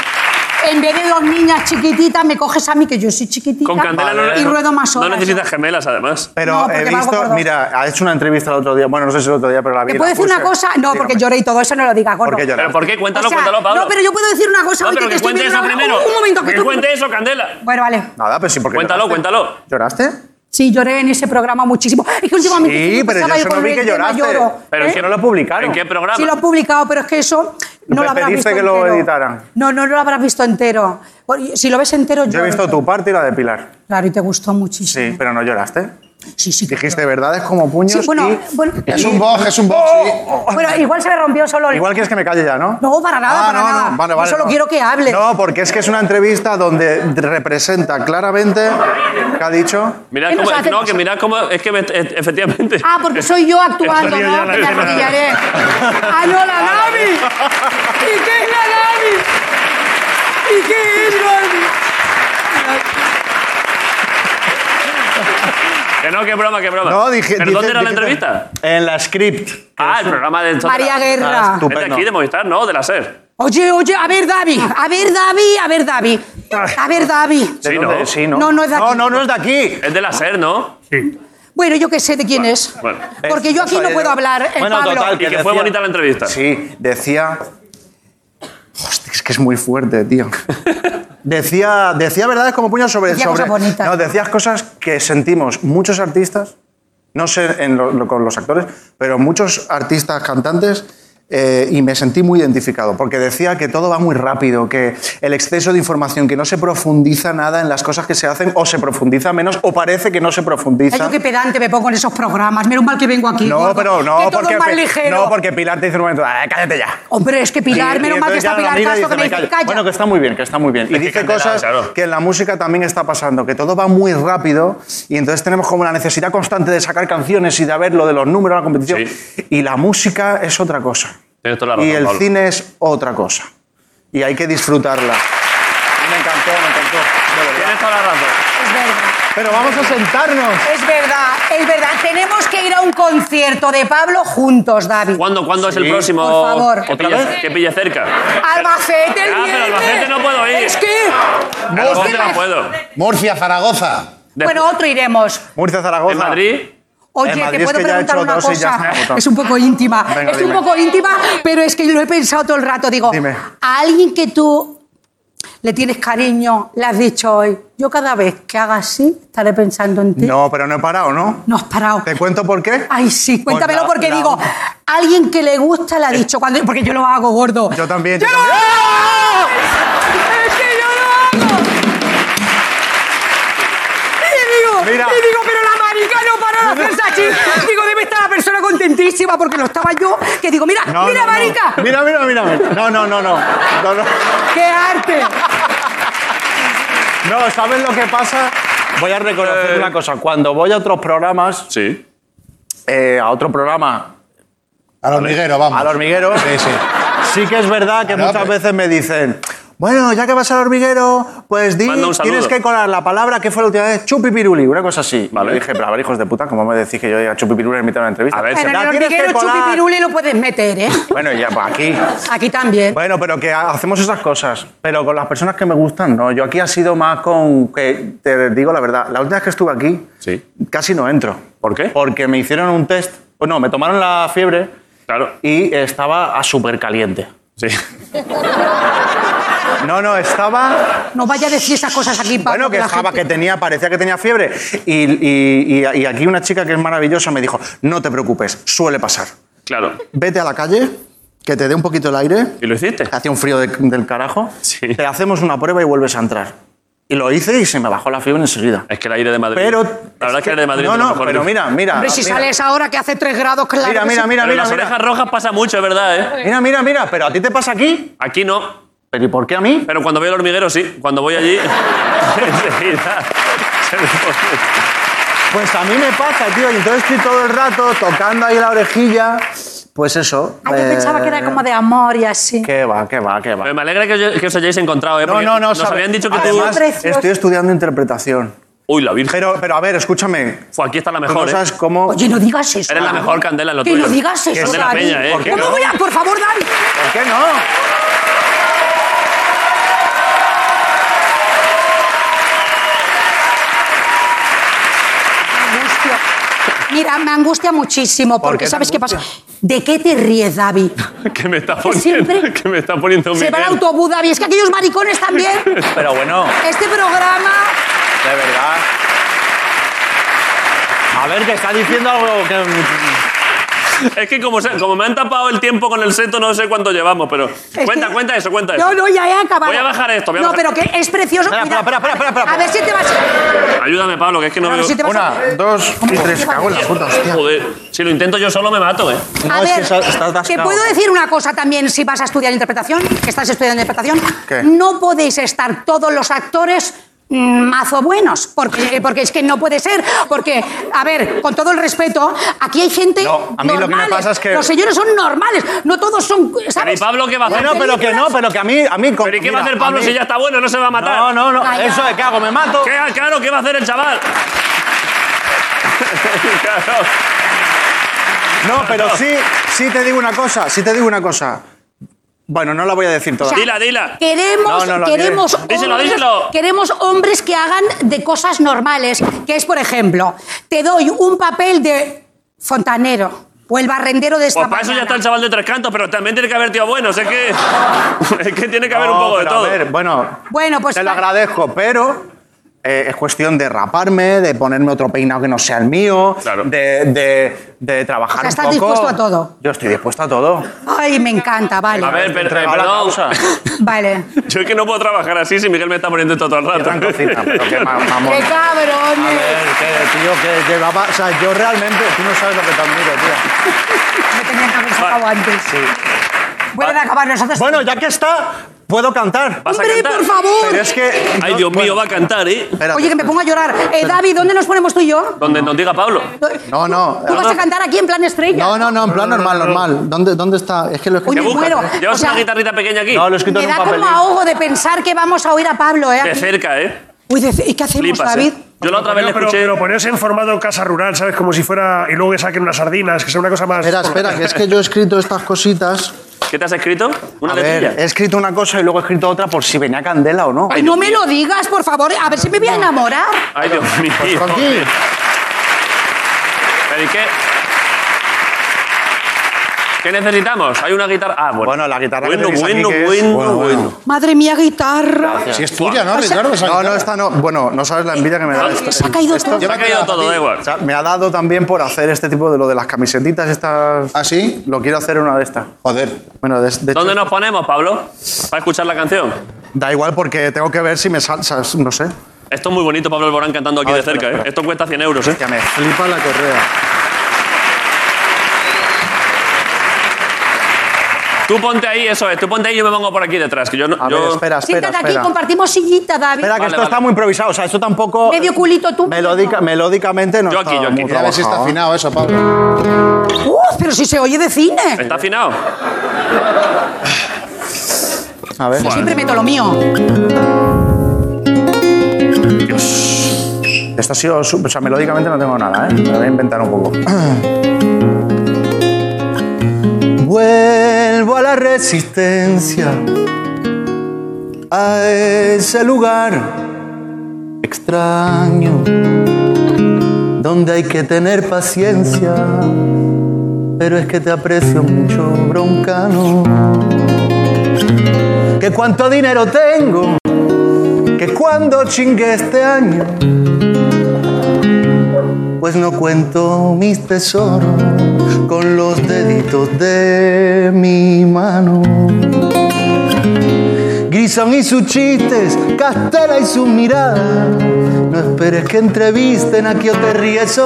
En vez de dos niñas chiquititas, me coges a mí, que yo soy chiquitita, Con Candela no, y ruedo más no horas. necesitas gemelas, además. Pero No, he visto, mira, ha hecho una entrevista el otro día, bueno, no sé si el otro día, pero la vi. ¿Te puedo decir una cosa? No, porque lloré y todo eso no lo digas, gordo. ¿Por qué lloras? ¿Pero por qué? Cuéntalo, O sea, cuéntalo, Pablo. No, pero yo puedo decir una cosa. No, pero que que cuente eso primero. Un, un momento, que Que cuente eso, Candela. Bueno, vale. Nada, pero sí, porque Cuéntalo, cuéntalo. ¿Lloraste? Sí, lloré en ese programa muchísimo. Es que últimamente... Sí, pero yo no vi que lloraste. lloro. Pero ¿Eh? es que no lo publicaron. ¿En qué programa? Sí lo he publicado, pero es que eso no lo habrás visto que lo entero. editaran? No, no lo habrás visto entero. Si lo ves entero, Yo he lloro. visto tu parte y la de Pilar. Claro, y te gustó muchísimo. Sí, pero no lloraste. Sí, sí. Dijiste verdades como puños Sí, bueno, y... bueno, Es un boj, es un boj, sí. bueno, igual se me rompió solo el... Igual quieres que me calle ya, ¿no? No, para nada, Ah, para no, nada. no, vale, Yo vale. solo no. quiero que hable. No, porque es que es una entrevista donde representa claramente ¿qué ha dicho. Mirad ¿Qué nos cómo, hace? no, que mirad cómo, es que me- e- efectivamente. Ah, porque soy yo actuando, ¿no? la Que arrodillaré. ¡Ah, no, la Gaby! ¿Y qué es la Gaby? ¿Y qué es Gaby? Que no, que broma, que broma. No, dije. ¿Pero dice- dónde era la entrevista? En la script. Ah, el programa de... María Guerra. Es de aquí, de Movistar, ¿no? De la SER. Oye, oye, a ver, David, a ver, David, a ver, David. A ver, David. ¿De Sí? ¿no? Sí, ¿no? No, no es de No, aquí. no, no es de aquí. Es de la SER, ¿no? Sí. Bueno, yo qué sé de quién es. Bueno. Porque yo aquí no puedo hablar, el Bueno, Pablo. total, Y que decía- fue bonita la entrevista. Sí, decía. Hostia, es que es muy fuerte, tío. Decía, decía verdades como puños sobre. Decía sobre cosas. No, decías cosas que sentimos muchos artistas, no sé en lo- lo- con los actores, pero muchos artistas cantantes. Eh, y me sentí muy identificado, porque decía que todo va muy rápido, que el exceso de información, que no se profundiza nada en las cosas que se hacen, o se profundiza menos, o parece que no se Ay, profundiza. yo qué pedante me pongo en esos programas. Menos mal que vengo aquí. No, gordo, pero no, que todo porque, es más Pi- ligero. no, porque Pilar te dice un momento, "Ah, cállate ya. Hombre, es que Pilar, y menos mal que está Pilar y Castro que me dice, calla. Bueno, que está muy bien, que está muy bien. Y Es que dice Candela, cosas claro. que en la música también está pasando, que todo va muy rápido y entonces tenemos como la necesidad constante de sacar canciones y de ver lo de los números, la competición. Sí. Y la música es otra cosa. Tienes toda la razón, y el Pablo. cine es otra cosa. Y hay que disfrutarla. Me encantó, me encantó. de verdad. Tienes toda la razón. Es verdad. Pero vamos a sentarnos. Es verdad, es verdad. Tenemos que ir a un concierto de Pablo juntos, David. ¿Cuándo, ¿cuándo es el próximo? Por favor. Que ¿Otra pille, vez? que pille cerca. Albacete el Ah, pero viernes. Albacete no puedo ir. Es que... Albacete no puedo. Murcia, Zaragoza. Bueno, otro iremos. Murcia, Zaragoza. ¿En Madrid? Oye, Madrid te es puedo que ya he preguntar una dos cosa. Es un poco íntima. Venga, es dime. un poco íntima, pero es que lo he pensado todo el rato. Digo, Dime. a alguien que tú le tienes cariño, le has dicho hoy, yo cada vez que haga así, estaré pensando en ti. No, pero no he parado, ¿no? No has parado. ¿Te cuento por qué? Ay, sí, cuéntamelo Pues la- porque la- digo, alguien que le gusta le ha dicho, cuando, porque yo lo hago gordo. Yo también. yo ¡Yo lo también. hago! ¡Es que yo lo hago! Y digo, Mira. y digo, pero la para de hacerse así. Digo, debe estar la persona contentísima porque lo estaba yo. Que digo, mira, No, mira, no, no. marica. Mira, mira, mira. No, no, no, no. No, no. ¡Qué arte! No, ¿sabes lo que pasa? Voy a reconocer una cosa. Cuando voy a otros programas, Sí. eh, a otro programa, Al hormiguero, vamos. al hormiguero, Sí, sí. sí que es verdad que Claro, muchas pero- veces me dicen, Bueno, ya que vas al hormiguero, pues di, tienes que colar la palabra que fue la última vez, chupipiruli, una cosa así. Vale. Y dije, pero a ver, hijos de puta, ¿cómo me decís que yo diga chupipiruli en mitad de una entrevista? A ver, Pero en el tienes que hormiguero chupipiruli lo puedes meter, ¿eh? Bueno, ya, pues aquí. Aquí también. Bueno, pero que hacemos esas cosas. Pero con las personas que me gustan, no. Yo aquí ha sido más con. que Te digo la verdad, la última vez que estuve aquí, Sí. casi no entro. ¿Por qué? Porque me hicieron un test. Pues no, me tomaron la fiebre Claro. y estaba a súper caliente. Sí. No, no, estaba. No vaya a decir esas cosas aquí, Pablo. Bueno, que estaba, gente- que tenía, parecía que tenía fiebre. Y, y- y- y aquí una chica que es maravillosa me dijo: No te preocupes, suele pasar. Claro. Vete a la calle, que te dé un poquito el aire. ¿Y lo hiciste? Hacía un frío de- del carajo. Sí. Te hacemos una prueba y vuelves a entrar. Y lo hice y se me bajó la fiebre enseguida. Es que el aire de Madrid. Pero. La verdad es que el aire de Madrid No, no, mejor pero mira, mira. Hombre, si mira, sales ahora que hace 3 grados, claro. Mira, mira, sí. mira, Pero mira. las Mira, orejas rojas pasa mucho, es verdad, ¿eh? mira, mira, mira. Pero a ti te pasa aquí. Aquí no. ¿Pero y por qué a mí? Pero cuando veo el hormiguero, sí. Cuando voy allí. enseguida se me pone- Pues a mí me pasa, tío. Y entonces estoy todo el rato tocando ahí la orejilla. Pues eso. Ah, yo eh, pensaba que era como de amor y así. Que va, que va, que va. Pero me alegra que, os- que os hayáis encontrado, ¿eh? No, Porque no, no. Nos sabe- habían dicho que tú. Además, Precioso. estoy estudiando interpretación. Uy, la virgen. Pero, pero a ver, escúchame. Fue, aquí está la Tú mejor, no ¿eh? cómo. Oye, no digas eso. Eres la mejor candela en lo Que tuyo. no digas eso, Candela David. Peña, ¿eh? ¿Por qué ¿Cómo no? voy a...? Por favor, David. ¿Por qué no? Mira, me angustia muchísimo ¿Por porque qué te ¿sabes qué pasa? ¿De qué te ríes, David? que me está poniendo. siempre Que me está poniendo Se va el autobús, David. Es que aquellos maricones también. Pero bueno, Este programa... de verdad. A ver, que está diciendo algo que. Es que como, se- como me han tapado el tiempo con el seto, no sé cuánto llevamos, pero. Es Cuenta, que- cuenta eso, cuenta eso. No, no, ya he acabado. Voy a bajar esto, voy a no, bajar- pero que es precioso. Espera, Mira, espera, espera, espera, espera, A ver si te vas... Ayúdame, Pablo, que es que no A ver veo. si te vas a... Una, dos y tres. Cago en la puta, hostia. Joder, si lo intento yo solo me mato, ¿eh? No, a es que ver, te atascado. puedo decir una cosa también si vas a estudiar interpretación, que estás estudiando interpretación. ¿Qué? No podéis estar todos los actores mazo buenos, porque, porque es que no puede ser, porque, a ver, con todo el respeto, aquí hay gente No, a mí lo que me normales. pasa es que- Los señores son normales, no todos son, Pero ¿y ¿sabes? Pablo qué va a hacer? Bueno, pero que no, pero que a mí. A mí con- ¿Pero y qué va a mira, hacer Pablo mí- si ya está bueno? No se va a matar. No, no, no. Calla. Eso de que hago, me mato. ¿Qué, claro, ¿qué va a hacer el chaval? Claro. No, pero sí, sí te digo una cosa, sí te digo una cosa. Bueno, no la voy a decir toda. Dila, dila. Queremos, No, no, lo queremos, diré. Díselo, hombres, díselo. queremos hombres que hagan de cosas normales, que es, por ejemplo, te doy un papel de fontanero o el barrendero de esta Pues para eso ya está el chaval de tres cantos, pero también tiene que haber tío buenos. Es que, es que tiene que haber un poco de todo. A ver, bueno, Bueno, pues te lo agradezco, pero eh, es cuestión de raparme, de ponerme otro peinado que no sea el mío, Claro. de, de, de trabajar O sea, estás un poco. dispuesto a todo. Yo estoy dispuesto a todo. Ay, me encanta, vale. A ver, pero, a la perdón. Vale. Yo es que no puedo trabajar así si Miguel me está poniendo esto todo el rato. en cocina, pero qué ma- mamón. ¡Qué A cabrones! ver, que, tío, que, que O sea, yo realmente, tú no sabes lo que te admiro, tío. Me tenían que haber sacado antes. Pueden acabar nosotros. Bueno, ya que está, puedo cantar. ¿Vas a ¡Hombre, cantar? por favor! Pero es que. Ay, Dios mío, va a cantar, ¿eh? Espérate. Oye, que me pongo a llorar. Eh, David, ¿dónde nos ponemos tú y yo? Donde nos diga Pablo. No, no. ¿Tú vas a cantar aquí en plan estrella? No, no, no, en plan normal, normal. ¿Dónde, ¿Dónde está? Es que lo he Uy, ¿Qué me escrito. muero. ¿Llevas O sea, una guitarrita pequeña aquí? No, lo he escrito Me en un da como ahogo de pensar que vamos a oír a Pablo, ¿eh? De cerca, ¿eh? Uy, de- ¿y qué hacemos, Flipas, David? ¿eh? Yo la otra vez le pero, escuché... pero ponerse en formato casa rural, ¿sabes? Como si fuera. Y luego que saquen unas sardinas, que sea una cosa más. Espera, espera, que es que yo he escrito estas cositas. ¿Qué te has escrito? ¿Una A ver, he escrito una cosa y luego he escrito otra por si venía candela o no. Ay, no me lo digas, por favor. A ver si me voy a enamorar. Ay, Dios mío. Pues con quién? ¿Pero y qué? ¿Qué necesitamos? Hay una guitarra... Ah, bueno. Bueno, la guitarra que Bueno, tenéis aquí, bueno, que es- bueno, bueno. Madre mía, guitarra. Si es tuya, ¿no, Ricardo? Esa No, no, guitarra. esta no. Bueno, no sabes la envidia que me da esto. Se ha caído todo. Se ha caído todo, da igual. O sea, me ha dado también por hacer este tipo de lo de las camisetitas estas. ¿Ah, sí? Lo quiero hacer una de estas. Joder. Bueno, de, de hecho, ¿Dónde nos ponemos, Pablo? Para escuchar la canción. da igual porque tengo que ver si me salsas, no sé. Esto es muy bonito, Pablo Alborán cantando aquí A de ver, cerca, espera, ¿eh? espera. Esto cuesta 100 euros, ¿eh? Que me flipa la correa. Tú ponte ahí, eso es. Tú ponte ahí y yo me pongo por aquí detrás. Que yo no. A yo- ver, espera, espera, Siéntate aquí, espera. compartimos sillita, David. Espera, que Vale, esto vale. está muy improvisado. O sea, esto tampoco. Medio culito tú. Melódica, melódicamente no Yo está aquí, yo aquí. muy Mira a ver si está trabajado. afinado eso, Pablo. Uh, pero si se oye de cine. ¿Está afinado? A ver. Yo siempre meto lo mío. Esta ha sido. su- O sea, melódicamente no tengo nada, ¿eh? Me lo voy a inventar un poco. Vuelvo a la resistencia, a ese lugar extraño, donde hay que tener paciencia, pero es que te aprecio mucho, broncano. Que cuánto dinero tengo, que cuando chingue este año, pues no cuento mis tesoros con los deditos de mi mano. Grison y sus chistes, Castela y sus miradas. No esperes que entrevisten a que te ríes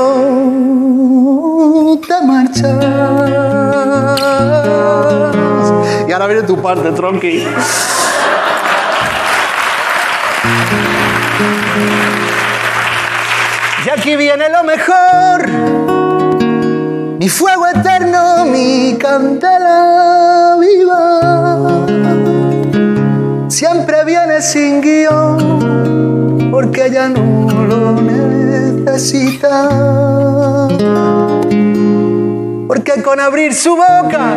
te marchas. Y ahora viene tu parte, Tronqui. Y aquí viene lo mejor. Mi fuego eterno, mi candela viva. Siempre viene sin guion, porque ella no lo necesita. Porque con abrir su boca,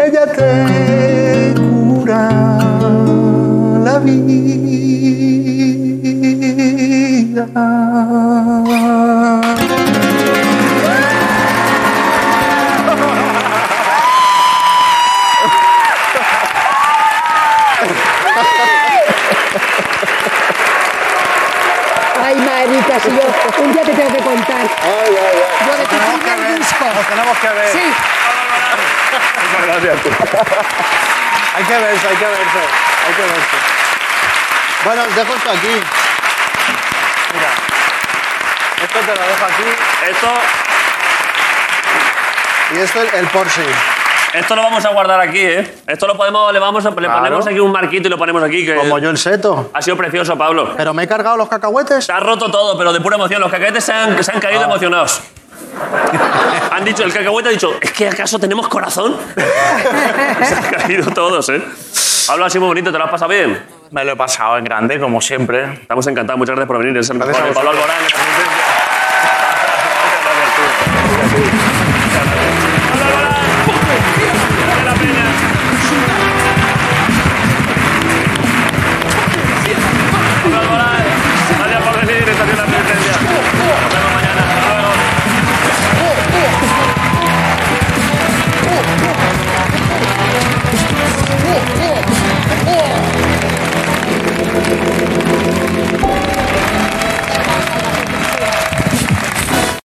ella te cura la vida. Ay, marica, si yo un día te tengo que contar. Yo de tu primer disco. Nos tenemos que ver. Sí. Muchas gracias. hay que verse, hay que verse. Hay que verse. Bueno, os dejo esto aquí. Mira. Esto te lo dejo aquí. Esto, Y esto el, el Porsche. esto lo vamos a guardar aquí, ¿eh? Esto lo podemos, le, vamos a, le Claro. ponemos aquí un marquito y lo ponemos aquí. Que Como yo el seto. Ha sido precioso, Pablo. Pero me he cargado los cacahuetes. Se ha roto todo, pero de pura emoción. Los cacahuetes se han, se han caído Ah. emocionados. Han dicho, el cacahuete ha dicho, ¿es que acaso tenemos corazón? se han caído todos, ¿eh? Pablo, sido muy bonito, ¿te lo has pasado bien? Me lo he pasado en grande, como siempre. Estamos encantados, muchas gracias por venir. Es el Gracias mejor. Pablo. Alborán,